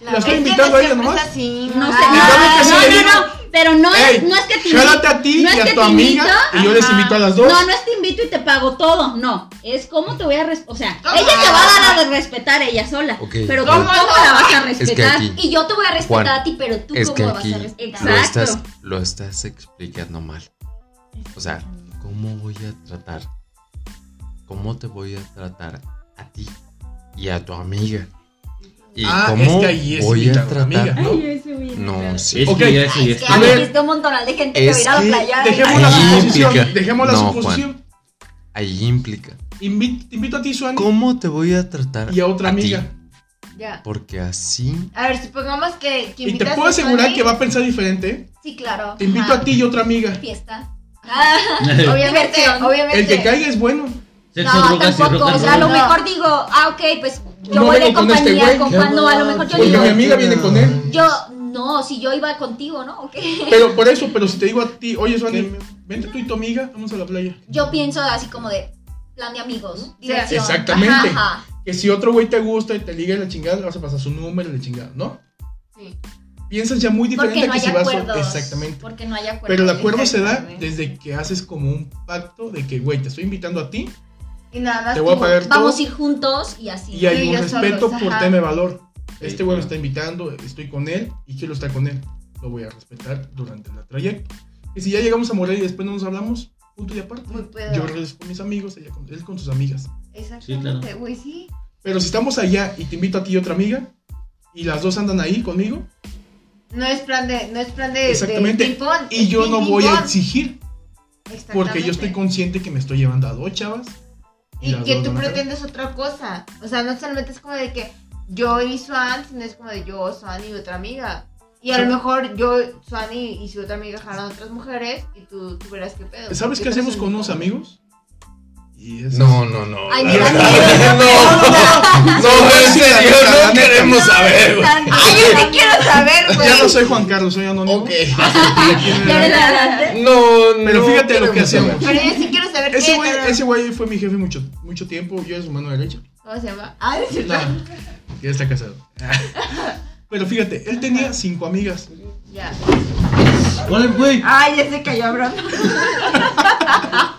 La estoy invitando no a ella nomás. así, No sé, Ah, ¿Y sabe no, no, no, digo? no, pero no Ey, es, no es que te Jálate a ti no es y que a tu amiga, invito, y yo les invito a las dos. No, no es te invito y te pago todo, no. Es cómo te voy a respetar. O sea, ¿Cómo? ella te va a dar a respetar ella sola. Ok. Pero tú ¿Cómo la vas a Es que respetar. aquí Y yo te voy a respetar Juan, a ti, pero tú cómo que vas a lo respetar. estás, Exacto. lo estás explicando mal. O sea, ¿cómo voy a tratar? ¿Cómo te voy a tratar a ti y a tu amiga? ¿Y Ah, cómo es que ahí es voy a tratar? amiga, ¿no? No, sí. Es Ok. que Es que. A ver, existe un montón de gente que va a es ir a la que playa. Dejemos la suposición, implica. dejemos la No, suposición. Ahí implica. Invi- te invito a ti, Suani, ¿Cómo te voy a tratar? y a otra amiga. Ya. Porque así. A ver, supongamos que, que Y te puedo a asegurar que va a pensar diferente. Sí, claro. Te invito Ajá. a ti y otra amiga. Fiesta. Ah, Obviamente, obviamente. El que caiga es bueno. Sexo, no, drogas y rock tampoco. and O sea, a lo roll. Mejor digo, ah, ok, pues yo No voy de vengo con este compañía güey. con Juan. No, a lo mejor yo Porque digo, mi amiga viene con él. yo, no, si yo iba contigo, ¿no? Pero por eso, pero si te digo a ti, oye, Suani, vente tú y tu amiga, vamos a la playa. Yo pienso así como de plan de amigos, diversión. exactamente. Ajá. Que si otro güey te gusta y te liga y la chingada, le vas a pasar su número y la chingada, ¿no? Sí. Piensas ya muy diferente no que si vas acuerdos. Exactamente. Porque no hay acuerdos. Pero el acuerdo se da desde que haces como un pacto de que, güey, te estoy invitando a ti Y nada más Te voy a pagar Vamos todo a ir juntos y así. y hay un respeto solos, por tema valor. Este güey me está invitando, estoy con él y quiero estar con él. Lo voy a respetar durante el trayecto. Y si ya llegamos a Morelia y después no nos hablamos, punto y aparte. Yo regreso con mis amigos, ella con, él con sus amigas. Exactamente, güey, sí. Pero si estamos allá y te invito a ti y otra amiga, y las dos andan ahí conmigo, No es plan de, no es plan de, Exactamente. de y yo no voy a exigir, porque yo estoy consciente que me estoy llevando a dos chavas. Y que tú a pretendes otra cosa. O sea, no solamente es como de que yo y Swan, sino es como de yo, Swan y otra amiga. Y a Sí. lo mejor yo, Swan y, y su otra amiga jalan otras mujeres y tú, tú verás qué pedo. ¿Sabes qué Porque hacemos con unos amigos? No, no, no. Ay, mira, verdad. mira. No, en serio, no queremos saber, güey. Ay, yo sí quiero saber, güey. Ya no soy Juan Carlos, soy anónimo. Ok. Adelante. No, Pero no fíjate lo que hacemos. Pero yo sí quiero saber Ese qué, güey, ese güey fue mi jefe mucho, mucho tiempo. Yo era su mano derecha. ¿Cómo se llama? Ah, es cierto. No, ya está casado. Pero fíjate, él tenía cinco amigas. Ya. Güey. Ay, ya se cayó, bro.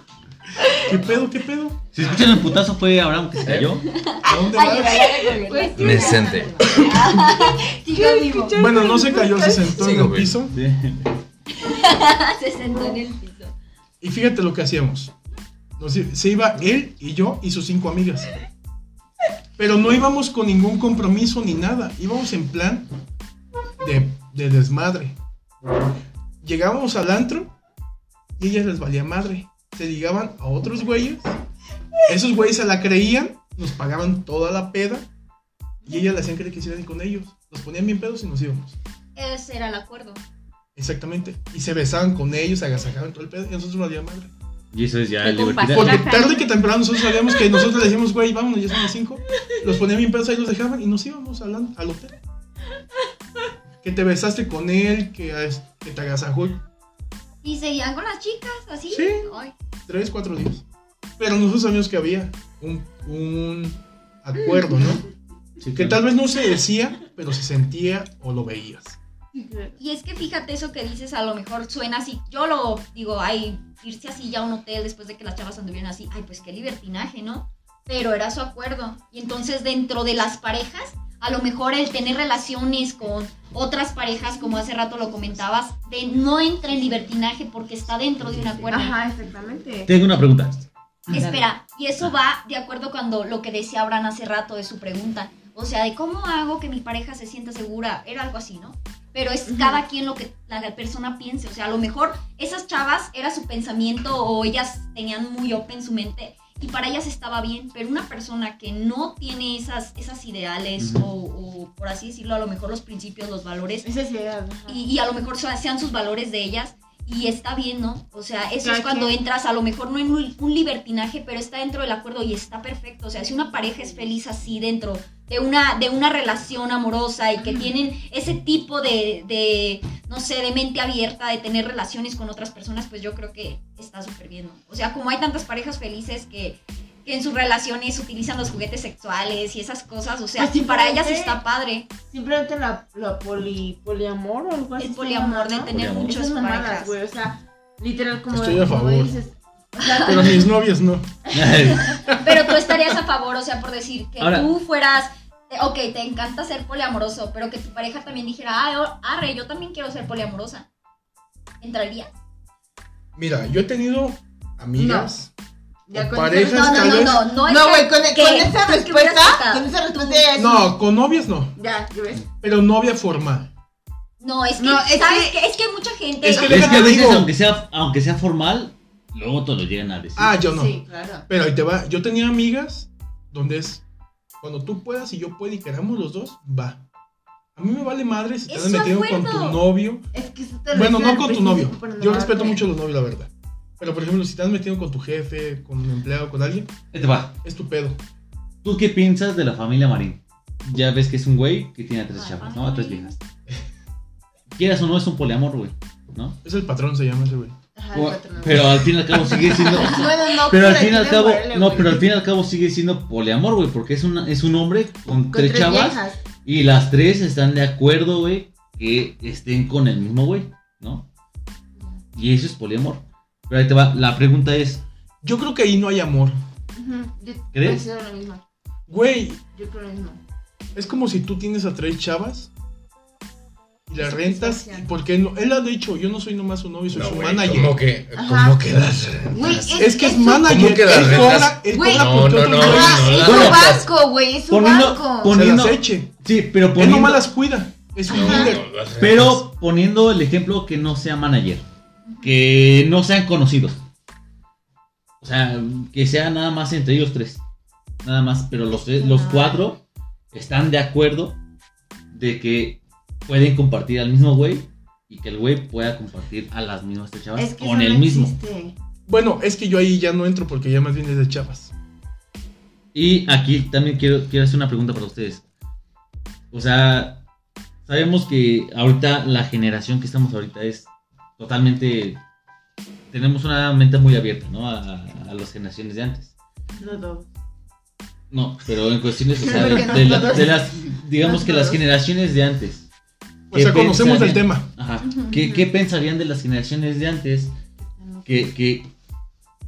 ¿Qué pedo, qué pedo? Si escuchan el putazo fue Abraham que se cayó. ¿A dónde vas? Decente. Bueno, no se cayó, se sentó en el piso. Se sentó en el piso. Y fíjate lo que hacíamos. Nos se iba él y yo y sus cinco amigas. Pero no íbamos con ningún compromiso ni nada. Íbamos en plan de, de desmadre. Llegábamos al antro y ellas les valía madre. Se ligaban a otros güeyes. Esos güeyes se la creían, nos pagaban toda la peda. Y ellas le hacían creer que hicieran con ellos. Nos ponían bien pedos y nos íbamos. Ese era el acuerdo. Exactamente. Y se besaban con ellos, se agasajaban todo el pedo. Y nosotros nos valía madre. Y eso es ya libertad. compasión. Porque tarde que temprano nosotros sabíamos que nosotros le decíamos, güey, vámonos, ya son las 5. Los ponían bien pedos ahí, los dejaban y nos íbamos al, al hotel. Que te besaste con él, que, es- que te agasajó Y seguían con las chicas, así. Sí. Ay, 3, 4 días. Pero nosotros sabíamos que había un, un acuerdo, ¿no? Sí, Que claro. tal vez no se decía, pero se sentía o lo veías. Y es que fíjate eso que dices, a lo mejor suena así. Yo lo digo, ay, irse así ya a un hotel después de que las chavas anduvieran así, ay, pues qué libertinaje, ¿no? Pero era su acuerdo. Y entonces dentro de las parejas, a lo mejor el tener relaciones con otras parejas, como hace rato lo comentabas, de no entra en libertinaje porque está dentro de un acuerdo. Ajá, exactamente. Tengo una pregunta. Espera, y eso va de acuerdo cuando lo que decía Abraham hace rato de su pregunta. O sea, de cómo hago que mi pareja se sienta segura. Era algo así, ¿no? pero es cada quien lo que la persona piense. O sea, a lo mejor esas chavas era su pensamiento o ellas tenían muy open su mente y para ellas estaba bien, pero una persona que no tiene esas, esas ideales o, o, por así decirlo, a lo mejor los principios, los valores, Esa ajá. y, y a lo mejor sean sus valores de ellas. Y está bien, ¿no? O sea, eso es cuando entras a lo mejor no en un, un libertinaje, pero está dentro del acuerdo y está perfecto. O sea, si una pareja es feliz así dentro de una, de una relación amorosa y que tienen ese tipo de, de, no sé, de mente abierta, de tener relaciones con otras personas, pues yo creo que está súper bien, ¿no? O sea, como hay tantas parejas felices que, que en sus relaciones utilizan los juguetes sexuales y esas cosas, o sea, Pues para ellas está padre. Simplemente la, la poli, poliamor o algo así. El poliamor, de tener Poliamor. muchas parejas. güey, o sea, literal como, Estoy a como dices. Pero mis novias no. Pero tú estarías a favor, o sea, por decir que Ahora- tú fueras, eh, ok, te encanta ser poliamoroso, pero que tu pareja también dijera, ah, arre, yo también quiero ser poliamorosa. ¿Entrarías? Mira, yo he tenido amigas ya o con parejas No, no, no, no, no, No, que- güey, con, que- con esa pues que respuesta, con esa respuesta ya es- No, con novias no. Ya, ¿ya ves? Pero novia formal. No, es que, No, es ¿sabes que- qué? Es que hay mucha gente. Es que es que a veces, digo. aunque sea, aunque sea formal, luego te lo llegan a decir. Ah, yo no. Sí, claro. Pero ahí te va. Yo tenía amigas donde es cuando tú puedas y yo puedo y queramos los dos, va. A mí me vale madre si te has metido con tu novio. Es que eso te lo Bueno, no con tu novio. Yo respeto mucho a los novios, la verdad. Pero por ejemplo, si te has metido con tu jefe, con un empleado, con alguien, Ahí te va. es tu pedo. ¿Tú qué piensas de la familia Marín? Ya ves que es un güey que tiene a tres chavas. ¿no? A tres viejas. Quieras o no, es un poliamor, güey. ¿No? Es el patrón, se llama ese güey. Ajá. Pero al fin y al cabo sigue siendo. Bueno, no, Pero al fin y al cabo, no, pero al fin y al cabo sigue siendo poliamor, güey, porque es una, es un hombre con, Con tres, tres chavas viejas. y las tres están de acuerdo, güey, que estén con el mismo güey, ¿no? Y eso es poliamor. Pero ahí te va, la pregunta es, Yo creo que ahí no hay amor. Ujú, yo ¿Crees? considero lo mismo. Güey, Yo creo lo mismo. es como si tú tienes a tres chavas y las rentas. Porque no, él ha dicho, yo no soy nomás su novio, soy No, su manager. ¿Cómo que, cómo que las? Es que es manager. ¿Cómo que las él cobra, él cobra no, es su banco, güey, es su poniendo- banco. pon- se poniendo- las eche. sí, pero Él poniendo, nomás las cuida. Es un rentas. pero poniendo el ejemplo que no sea manager, que no sean conocidos. O sea, que sea nada más entre ellos tres. Nada más, pero los, tres- los cuatro están de acuerdo de que pueden compartir al mismo güey y que el güey pueda compartir a las mismas tres chavas Es que con el no mismo. existe. Bueno, es que yo ahí ya no entro porque ya más bien es de chavas. Y aquí también quiero, quiero hacer una pregunta para ustedes. O sea, sabemos que ahorita la generación que estamos ahorita es totalmente... Tenemos una mente muy abierta, ¿no? A, a las generaciones de antes. No todo. No, pero en cuestiones, o sea, de, Porque no de la- todos. de las, digamos No que las todos. generaciones de antes. O sea, ¿qué conocemos del pensarían? tema. Ajá. ¿Qué, qué pensarían de las generaciones de antes que, que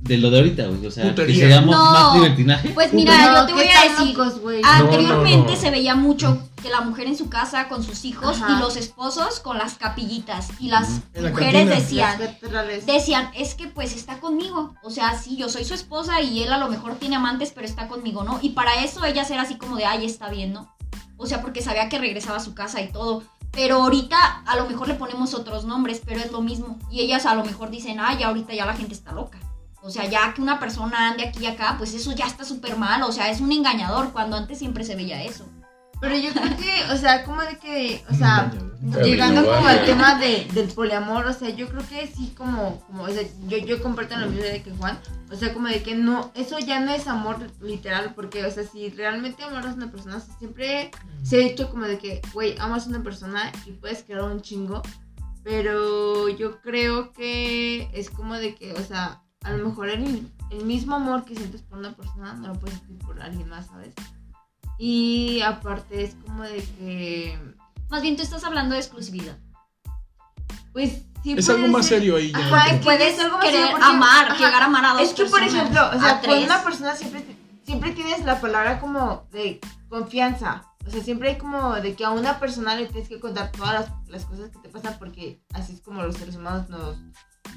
de lo de ahorita, güey? O sea, que Putería. seamos No. más libertinaje. Pues mira, yo te ¿qué voy a decir. locos, güey? No, Anteriormente no, no. se veía mucho que la mujer en su casa con sus hijos Ajá. y los esposos con las capillitas. Y las la mujeres cantina. decían, Las decían, es que pues está conmigo. O sea, sí, yo soy su esposa y él a lo mejor tiene amantes, pero está conmigo, ¿no? Y para eso ellas era así como de, ay, está bien, ¿no? O sea, porque sabía que regresaba a su casa y todo. Pero ahorita a lo mejor le ponemos otros nombres, pero es lo mismo. Y ellas a lo mejor dicen, ay, ya ahorita ya la gente está loca. O sea, ya que una persona ande aquí y acá, pues eso ya está súper mal. O sea, es un engañador, cuando antes siempre se veía eso. Pero yo creo que, o sea, como de que, o sea, Pero llegando igual, como al tema de, del poliamor, o sea, yo creo que sí como, como o sea, yo, yo comparto la misma idea que Juan, o sea, como de que no, eso ya no es amor literal, porque, o sea, si realmente amas a una persona, o sea, siempre se ha dicho como de que, güey, amas a una persona y puedes quedar un chingo, pero yo creo que es como de que, o sea, a lo mejor el, el mismo amor que sientes por una persona no lo puedes sentir por alguien más, ¿sabes? Y aparte es como de que, Más bien tú estás hablando de exclusividad. pues sí Es algo más ser- serio ahí. ya. Ajá, es que Puedes es algo querer porque- amar, ajá. llegar a amar a dos Es que, por personas, ejemplo, o sea, a con una persona siempre, siempre tienes la palabra como de confianza. O sea, siempre hay como de que a una persona le tienes que contar todas las, las cosas que te pasan porque así es como los seres humanos nos,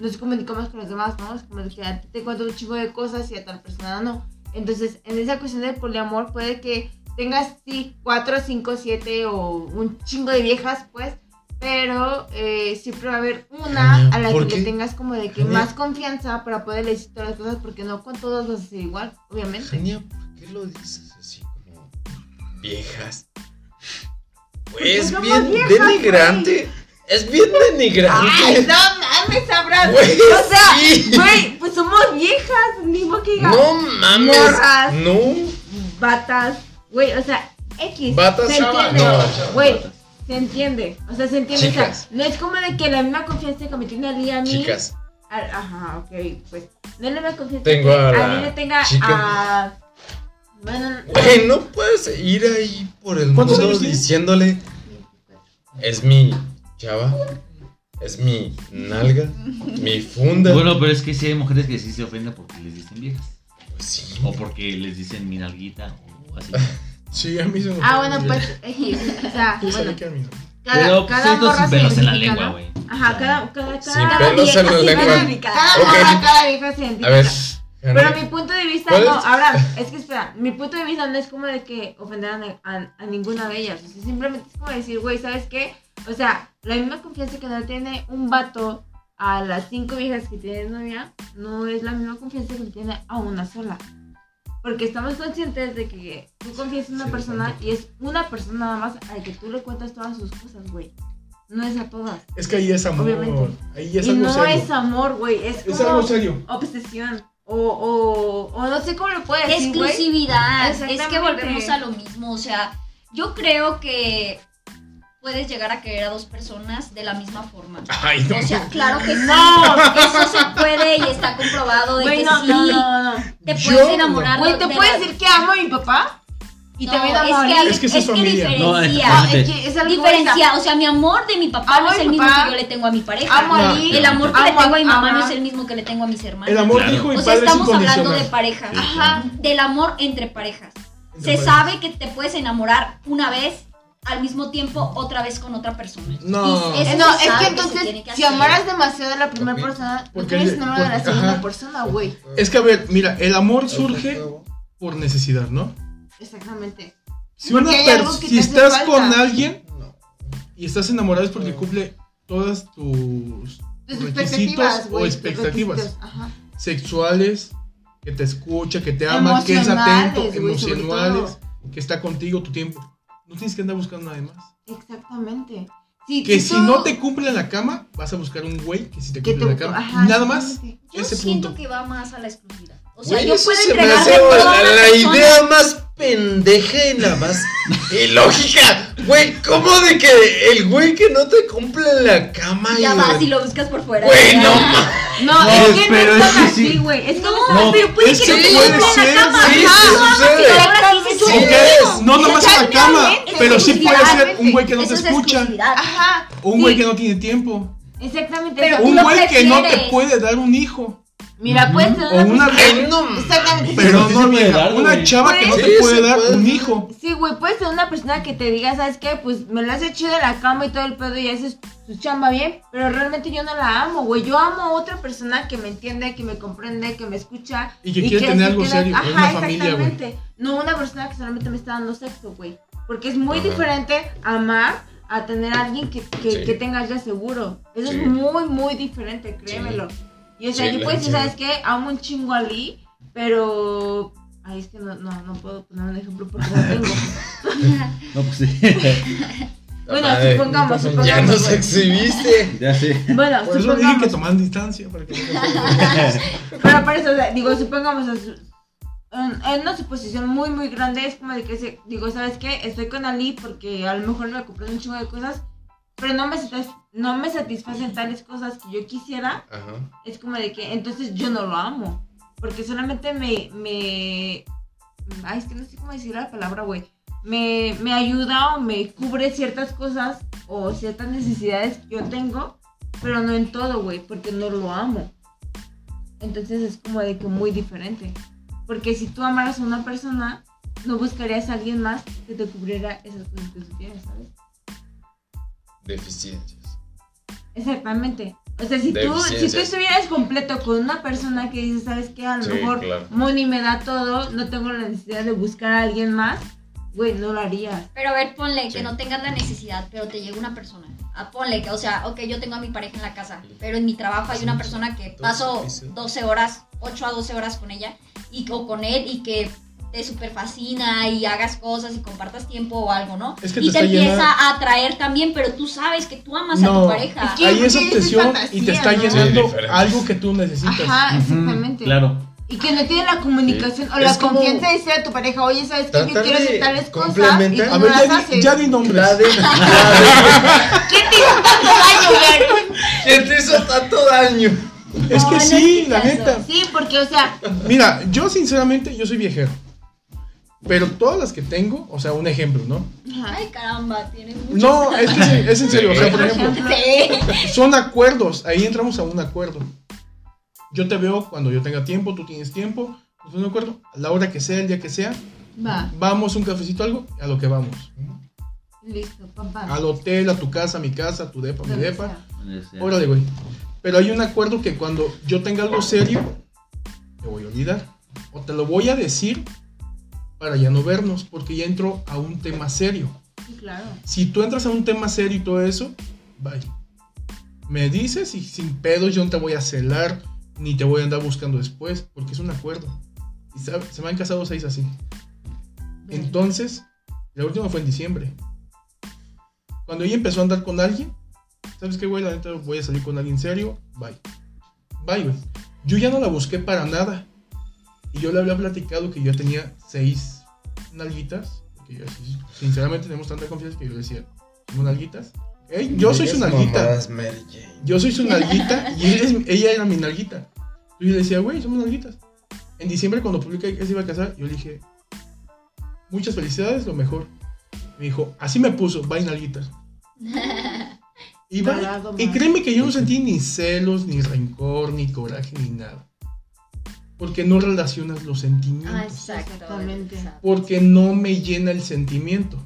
nos comunicamos con los demás, ¿no? Es como de que a ti te cuento un chingo de cosas y a tal persona no. Entonces, en esa cuestión del poliamor puede que tengas, sí, cuatro, cinco, siete o un chingo de viejas, pues, pero eh, siempre va a haber una a la ¿por que qué? le tengas como de que más confianza para poder decir todas las cosas, porque no con todos vas a ser igual, obviamente. Genia, ¿por qué lo dices así como viejas? Porque Güey, es somos bien viejas, denigrante. Es bien Ay, denigrante. no mames, sabrás. Güey, o sea, sí. güey, pues somos viejas, ni que No mames. Morras. No. batas, güey, o sea, X. Batas, se chava, entiende, güey, se entiende, o sea, se entiende, o sea, no es como de que la misma confianza que me tiene Ali a mí. Chicas, a- ajá, ok, pues, no es la misma confianza Tengo que a la Ali le tenga chica. a... Bueno, güey, no puedes ir ahí por el ¿Cuántos mundo diciéndole. Es mi chava. Es mi nalga. Mi funda. Bueno, pero es que sí hay mujeres que sí se ofenden porque les dicen viejas. Pues sí. O porque les dicen mi nalguita o así. Sí, a mí se me ah, bueno, pues, X, o sea, Tú bueno, sabes que a mí no. cada, Pero cada morra sin pelos en la identifica, lengua, ¿no? güey. Ajá, cada, cada, Sin cada, pelos en la vieja, lengua. cada- Cada cada vieja se identifica. A ver. Pero mi punto de vista ¿Cuál no, ahora, es que espera, mi punto de vista no es como de que ofender a, ne- a- a ninguna de ellas, o sea, simplemente es como decir, güey, ¿sabes qué? O sea, la misma confianza que no tiene un vato a las cinco viejas que tiene novia, no es la misma confianza que le tiene a una sola. Porque estamos conscientes de que tú confías en una Sí, persona y es una persona nada más a la que tú le cuentas todas sus cosas, güey. No es a todas. Es que ahí es amor. Obviamente. Ahí es y algo no serio. es amor, güey, es Es como algo serio. obsesión. O, o, o no sé cómo lo puedes decir. Exclusividad. Es que volvemos a lo mismo. O sea, yo creo que puedes llegar a querer a dos personas de la misma forma. Ay, no. O sea, claro que sí. No. Eso se puede y está comprobado de que sí. no, no, no. Te Yo puedes no. enamorar. Güey, te de puedo la- decir que amo a mi papá y No, también amo es que. Es que es familia. No, diferencia. es- No, es que es algo diferencia, o sea, mi amor de mi papá Amo no es el mismo papá. que yo le tengo a mi pareja. Amo a. Ali. El amor que le tengo a mi mamá no es el mismo que le tengo a mis hermanos. El amor Claro. de hijo y O sea, es estamos hablando de parejas. Sí, Ajá. Del amor entre parejas. Entre Se parejas. sabe que te puedes enamorar una vez, al mismo tiempo otra vez con otra persona. No. Eh, No, es que entonces, que si amaras demasiado a la primera ¿Por qué? persona, no Porque quieres el- enamorar a la segunda ajá. persona, güey. Es que a ver, mira, el amor surge por necesidad, ¿no? Exactamente. Si, una estás falta. con alguien y estás enamorado es porque cumple todas tus Tus requisitos expectativas, o expectativas requisitos, Ajá. sexuales, que te escucha, que te ama, que es atento, sobre emocionales, que está contigo tu tiempo. No tienes que andar buscando nada más. Exactamente. Sí, Que si no te cumple en la cama, vas a buscar un güey que si te cumple en la cama. ajá, nada más. Yo ese siento punto. que va más a la exclusividad. O sea, Güey, yo puedo se me entregarle hace todo a la, la persona. idea más pendeja y la más ilógica. Güey, ¿cómo de que el güey que no te cumple en la cama Ya y vas la- y lo buscas por fuera. Güey, Ya. no ma- No, No, es que no pero es es que sí. así, güey. Es No, como No, pero puede es que que no te puede cumpla en la cama. sí, sí Sí Ok, es. no nomás en la cama, pero sí puede ser un güey que no te escucha, exclusividad. Ajá. o un güey sí, que no tiene tiempo, Exactamente. Pero un güey que no te puede dar un hijo, Mira, puedes tener o una Ay, no. Exactamente. pero no puede vieja, dar, una güey. chava que no te puede dar puede. un hijo. Sí, güey, puedes ser una persona que te diga, ¿sabes qué? Pues me la hace chido de la cama y todo el pedo y haces su chamba bien, pero realmente yo no la amo, güey. Yo amo a otra persona que me entiende, que me comprende, que me escucha. Y que quiere tener algo serio, Ajá, una familia, güey. No una persona que solamente me está dando sexo, güey. Porque es muy diferente amar a tener a alguien que, que, Sí. que tengas ya seguro. Eso Sí. es muy, muy diferente, créemelo. Y o sea, Sí, yo puedo decir, sí. ¿sabes qué? Amo un chingo a Lee, pero... Ay, es que no, no, no puedo poner un ejemplo porque no tengo. No, pues sí. Bueno, supongamos, supongamos. Ya nos exhibiste. ya sé. Bueno, Por eso dije que supongamos. tomaran distancia para que no Pero para eso, o sea, digo, supongamos. o sea, En, en una suposición muy, muy grande es como de que, se, digo, ¿sabes qué? Estoy con Ali porque a lo mejor me compré un chingo de cosas, pero no me, satis- no me satisfacen tales cosas que yo quisiera. Ajá. Es como de que entonces yo no lo amo. Porque solamente me. me ay, es que no sé cómo decir la palabra, güey. Me, me ayuda o me cubre ciertas cosas o ciertas necesidades que yo tengo, pero no en todo, güey, porque no lo amo. Entonces es como de que muy diferente. Porque si tú amaras a una persona, no buscarías a alguien más que te cubriera esas cosas que tú tienes, ¿sabes? Deficiencias. Exactamente. O sea, si tú, si tú estuvieras completo con una persona que dice, ¿sabes qué? A lo Sí, mejor claro. Moni me da todo, no tengo la necesidad de buscar a alguien más. güey, no lo harías. Pero a ver, ponle Sí. que no tengas la necesidad, pero te llega una persona. Ah, ponle que, o sea, ok, yo tengo a mi pareja en la casa, pero en mi trabajo hay una persona que paso 12 horas, 8 a 12 horas con ella y o con él y que te super fascina y hagas cosas y compartas tiempo o algo, ¿no? Es que y te empieza llena- a atraer también, pero tú sabes que tú amas a tu pareja. es que- Ahí es obsesión fantasía, y te está ¿no? llenando algo que tú necesitas. Ajá, exactamente. Claro. Y que no tiene la comunicación o la confianza de decir a tu pareja, oye, ¿sabes qué? Yo quiero hacer tales cosas y tú A no ver, las ya, di- haces. ya di nombres. ¿Quién te hizo tanto daño, güey? ¿Quién te hizo tanto daño? Es No, que no sí, es la neta. Sí, porque, o sea, Mira, yo sinceramente, yo soy viejero. Pero todas las que tengo, o sea, un ejemplo, ¿no? Ay, caramba, tienes muchos. No, es que es, es en serio. O sea, por ejemplo, son acuerdos. Ahí entramos a un acuerdo. Yo te veo cuando yo tenga tiempo, tú tienes tiempo. Es un acuerdo. A la hora que sea, el día que sea, Va, vamos un cafecito, algo, a lo que vamos. listo, papá. Al hotel, a tu casa, a mi casa, a tu depa, mi depa. Órale, güey. Pero hay un acuerdo que cuando yo tenga algo serio, te voy a olvidar. O te lo voy a decir para ya no vernos, porque ya entro a un tema serio. Sí, claro. Si tú entras a un tema serio y todo eso, bye. Me dices y sin pedos yo no te voy a celar, ni te voy a andar buscando después, porque es un acuerdo. Y sabe- se me han casado seis así. Entonces, la última fue en diciembre. Cuando ella empezó a andar con alguien, ¿sabes qué, güey? La neta voy a salir con alguien serio, bye. Bye, güey. Yo ya no la busqué para nada. Y yo le había platicado que yo tenía seis nalguitas. Que yo, sí, sinceramente tenemos tanta confianza que yo le decía, ¿somos nalguitas? Yo soy su nalguita. Yo soy su nalguita y ella, es- ella era mi nalguita. Y yo le decía, güey, somos nalguitas. En diciembre, cuando publiqué que se iba a casar, yo le dije, muchas felicidades, lo mejor. Me dijo, así me puso, bye nalguitas. Y, bye. Tarado, y créeme que yo no sentí ni celos, ni rencor, ni coraje, ni nada. Porque no relacionas los sentimientos. Ah. Exactamente. porque no me llena el sentimiento.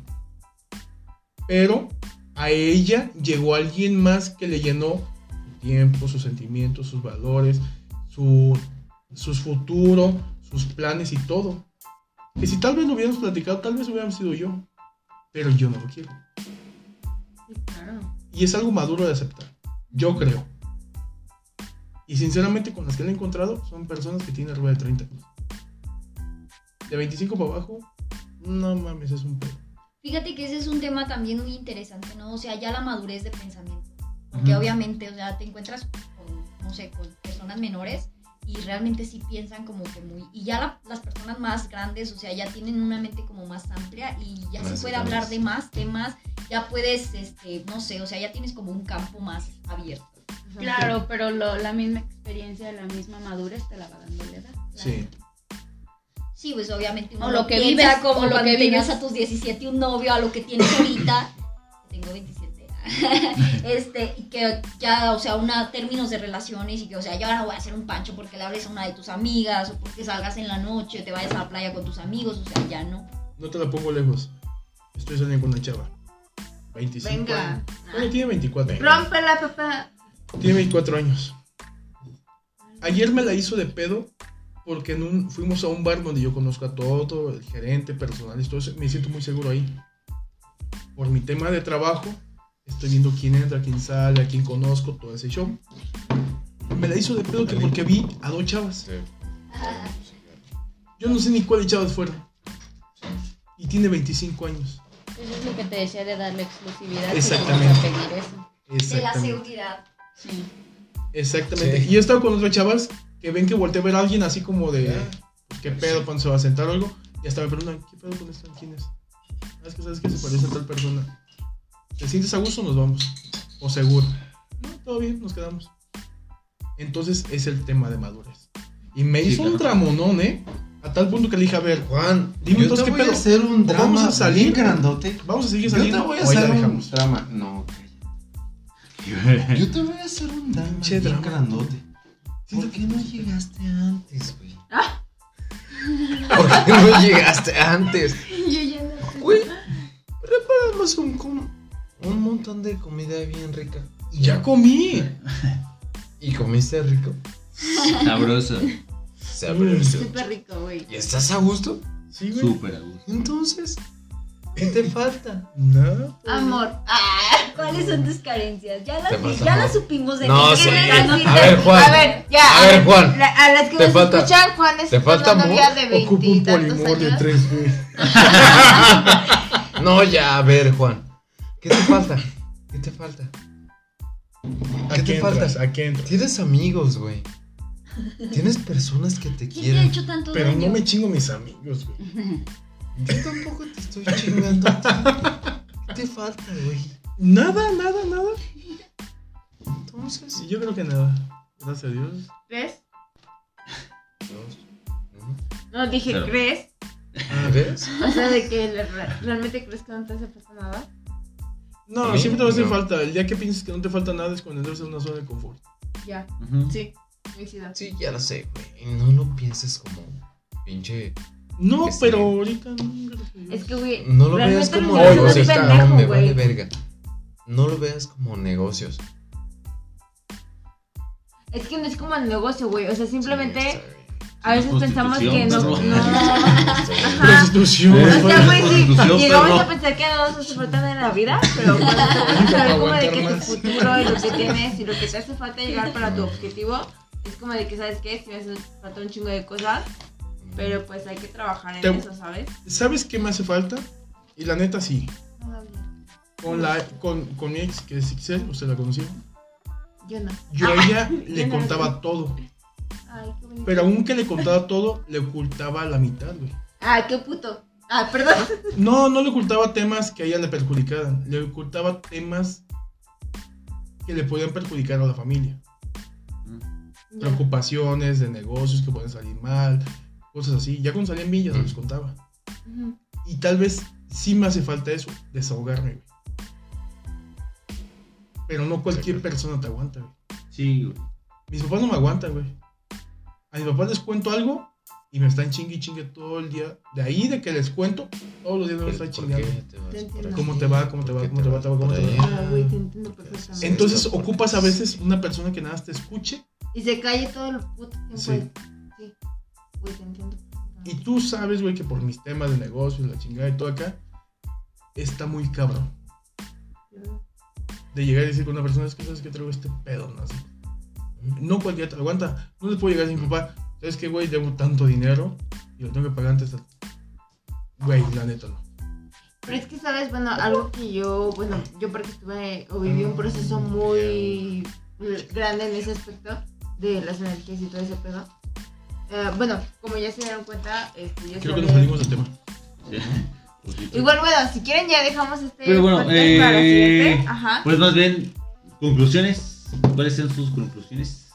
Pero a ella llegó alguien más que le llenó su tiempo, sus sentimientos, sus valores, su, sus futuros, sus planes y todo. Que si tal vez lo hubiéramos platicado, tal vez hubiéramos sido yo. Pero yo no lo quiero. Claro. Y es algo maduro de aceptar. Yo creo. Y sinceramente con las que le he encontrado son personas que tienen arriba de 30 años. De 25 para abajo, no mames, es un pedo. Fíjate que ese es un tema también muy interesante, ¿no? O sea, ya la madurez de pensamiento. Porque obviamente, o sea, te encuentras con, no sé, con personas menores y realmente sí piensan como que muy... Y ya la- las personas más grandes, o sea, ya tienen una mente como más amplia y ya Más se puede hablar de más temas, ya puedes, este, no sé, o sea, ya tienes como un campo más abierto. Claro, pero lo- la misma experiencia, la misma madurez te la va dando la edad. Sí. Sí, pues obviamente uno O lo que piensa vives, como o lo cuando que tenías vives. a tus 17 un novio, a lo que tienes ahorita. Tengo 27. este, y que ya, o sea, una términos de relaciones y que, o sea, ya no voy a hacer un pancho porque le hables a una de tus amigas o porque salgas en la noche, te vayas a la playa con tus amigos, o sea, ya no. No te la pongo lejos. Estoy saliendo con una chava. 25 Venga. años. Bueno, tiene 24. Rómpela, papá. Tiene 24 años. Ayer me la hizo de pedo porque en un, fuimos a un bar donde yo conozco a todo, el gerente, personal, y todo eso. Me siento muy seguro ahí. Por mi tema de trabajo, estoy viendo quién entra, quién sale, a quién conozco, todo ese show. Me la hizo de pedo que porque vi a dos chavas. Yo no sé ni cuáles chavas fueron. Y tiene 25 años. Eso es lo que te decía de darle exclusividad. Exactamente. a pedir eso. De la Exactamente. seguridad. Sí. Exactamente. Sí. Y he estado con otras chavas que ven que volteé a ver a alguien así como de. ¿Qué pedo cuando se va a sentar o algo? Y hasta me preguntan, ¿qué pedo con esta? ¿Quién es? "Ah, es que sabes que se parece a tal persona. ¿Te sientes a gusto? Nos vamos. O seguro. No, todo bien, nos quedamos. Entonces es el tema de madurez. Y me Sí, hizo un tramonón, ¿eh? A tal punto que le dije, a ver, Juan, Dime yo entonces, te ¿qué voy a hacer un ¿O drama vamos a salir? bien grandote. vamos a seguir Yo saliendo. te voy a o ahí la hacer un dejamos. drama. No. Yo te voy a hacer un Che, bien drama. grandote. ¿Por qué no llegaste antes, güey? Ah. ¿Por qué no llegaste antes? Yo ya no Güey, preparamos un, com- un montón de comida bien rica. Ya comí. ¿Y comiste rico? Sabroso. Sabroso. Súper rico, güey. ¿Y estás a gusto? Sí, güey. Súper a gusto. Entonces, ¿Qué te falta? No. Amor. Ah, ¿Cuáles son tus carencias? Ya las, ya supimos de No, ti. sí. A ver, Juan. A ver, ya. A ver, Juan. La- a las que Te nos falta- escuchan, Juan es te falta una novia amor. de Ocupa un veintitantos polimor de años. 3B. No, ya, a ver, Juan. ¿Qué te falta? ¿Qué te falta? ¿A ¿Qué te falta? ¿A qué entras? Tienes amigos, güey. Tienes personas que te ¿Quién te ha quieren. hecho tanto Pero daño? no me chingo mis amigos, güey. Yo tampoco te estoy chingando. ¿Qué te falta, güey? Nada, nada, nada. Entonces. Yo creo que nada. Gracias a Dios. ¿Crees? Dos, uno. No, dije, Cero. ¿crees? ¿Ves? O sea, de que realmente crees que no te hace falta nada. No, siempre te va a hacer No. falta. El día que pienses que no te falta nada es cuando entras en una zona de confort. Ya, Ujú. sí, coincido. Sí, ya lo sé, güey. No lo pienses como pinche. No, Sí. pero ahorita no. Es que, güey, No lo veas como negocios, cabrón. Me pendejo, vale güey. verga. No lo veas como negocios. Es que no es como el negocio, güey. O sea, simplemente Sí, a veces pensamos que no. No Ajá. Prostitución. O sea, güey, sí, llegamos a pensar que no nos hace falta nada en la vida, pero cuando te ver como de que tu futuro y lo que tienes y lo que te hace falta llegar para tu objetivo, es como de que, ¿sabes qué? Si me hace falta un chingo de cosas, pero pues hay que trabajar en Te- eso, ¿sabes? ¿Sabes qué me hace falta? Y la neta sí. Con, la, con, con mi ex, que es Ixel, usted la conoció. Yo no. Yo a ella yo le no. contaba todo. Ay, qué bonito. Pero aunque le contaba todo, le ocultaba la mitad, güey. Ay, qué puto. Ah, perdón. No, no le ocultaba temas que a ella le perjudicaran. Le ocultaba temas que le podían perjudicar a la familia. Ya. Preocupaciones de negocios que pueden salir mal, cosas así. Ya cuando salían bien, ya se los contaba. Ujú. Y tal vez sí me hace falta eso, desahogarme, güey. Pero no cualquier persona te aguanta, güey. Sí, güey. Mis papás no me aguantan, güey. A mis papás les cuento algo y me están chingue y chingue todo el día. De ahí de que les cuento, todos los días me están ¿Por chingando. ¿Cómo te va? ¿Cómo te va? ¿Por qué ¿Cómo te va? ¿Cómo te va? ahí? Ah, güey, te entiendo perfectamente. Entonces ocupas a veces una persona que nada más te escuche Y se calle todo el puto tiempo. Sí. Ahí. Sí. Güey, te entiendo. y tú sabes, güey, que por mis temas de negocios, la chingada y todo acá, está muy cabrón. De llegar y decir con una persona, es que sabes que traigo este pedo, ¿no? Así. No cualquiera te aguanta. No le puedo llegar a decir, papá, ¿sabes qué, güey? Debo tanto dinero y lo tengo que pagar antes. de-". Güey, la neta no. Pero es que, ¿sabes? Bueno, algo que yo, bueno, yo porque estuve o viví un proceso muy grande en ese aspecto de las energías y todo ese pedo. Eh, bueno, como ya se dieron cuenta, este, yo Creo que nos salimos del tema. Sí. Poquito. Igual, bueno, si quieren ya dejamos este Pero bueno, para eh, siguiente. Ajá. Pues más bien, conclusiones. ¿Cuáles son sus conclusiones?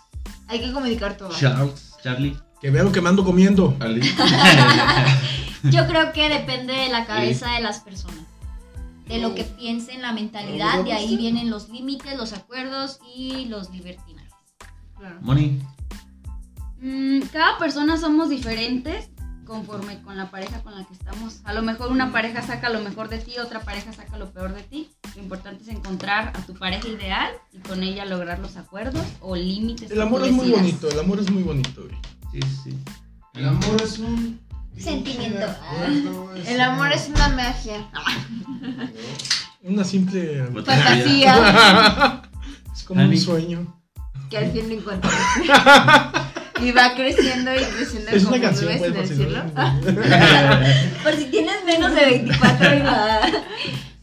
Hay que comunicar todo. Charles, Charlie. Que vean lo que me ando comiendo. Yo creo que depende de la cabeza de las personas. De lo que piensen, la mentalidad, de ahí vienen los límites, los acuerdos y los libertinajes. Claro. Money. Mm, cada persona somos diferentes conforme con la pareja con la que estamos. A lo mejor una pareja saca lo mejor de ti, otra pareja saca lo peor de ti. Lo importante es encontrar a tu pareja ideal y con ella lograr los acuerdos o límites. El amor es muy bonito, el amor es muy bonito, güey. Sí, sí. El amor es un. Sentimiento. El amor es una magia. Una simple. Fantasía Es como un sueño. que al fin lo encuentras. y va creciendo y creciendo Es como una canción, pues, el por si cielo. no- Por si tienes menos de 24 y nada.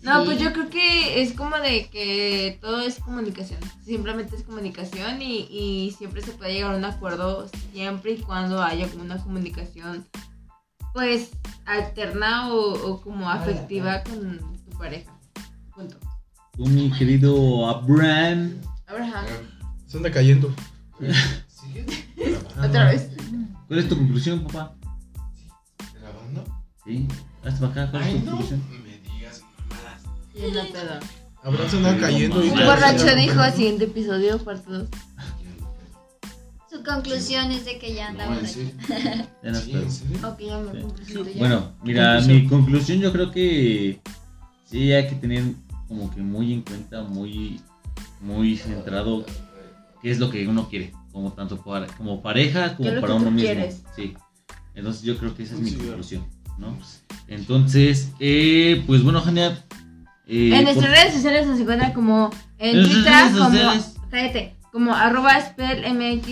No, Sí. pues yo creo que es como de que todo es comunicación. Simplemente es comunicación y, y siempre se puede llegar a un acuerdo siempre y cuando haya como una comunicación pues alterna o, o como afectiva con tu pareja. Punto. Tú, mi querido Abraham. Abraham, Se anda cayendo. ¿Sigues otra vez. ¿Cuál es tu conclusión, papá? grabando? Sí. Para acá. ¿Cuál es Ay, tu no conclusión? me digas mamadas. Y en la peda. Se anda cayendo y Un borracho dijo siguiente episodio, parte 2. Su conclusión es de que ya No, andamos en aquí. serio. Ya nos Sí, en serio. Ok, ya me Sí. ya. Bueno, mira, Conclusión. mi conclusión yo creo que sí hay que tener como que muy en cuenta, muy, muy centrado qué es lo que uno quiere, como tanto para, como pareja ¿Qué como para que uno mismo. quieres? Sí. Entonces yo creo que esa es mi Sí, conclusión, ¿no? Entonces, eh, pues bueno, Jania. eh, en por- nuestras redes sociales nos encuentran como en Twitter redes como cállate, como arroba spell mx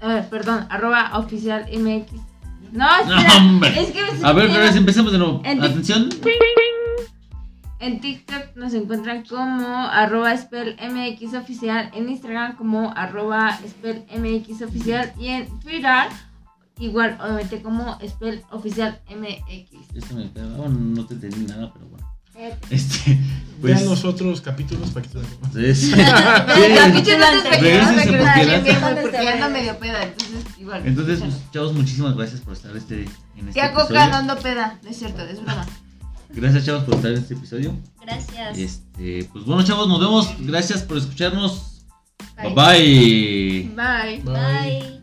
eh, perdón, arroba oficial mx. No, espera, No, hombre. es que A ver, pero empecemos de nuevo. En- Atención. En TikTok nos encuentran como arroba spell mx oficial, en Instagram como arroba spell mx oficial y en Twitter igual obviamente como spell oficial mx. Esto me. Bueno, no te entendí nada, pero bueno. Este, Vean pues. los otros capítulos para que te no ya ando medio peda, entonces igual. Entonces, pues, chavos, muchísimas gracias por estar este, en este Tía Coca dando peda, no es cierto, es broma. Gracias, chavos, por estar en este episodio. Gracias. Este, pues bueno, chavos, nos vemos. Gracias por escucharnos. Bye. bye. bye. Bye. Bye. Bye.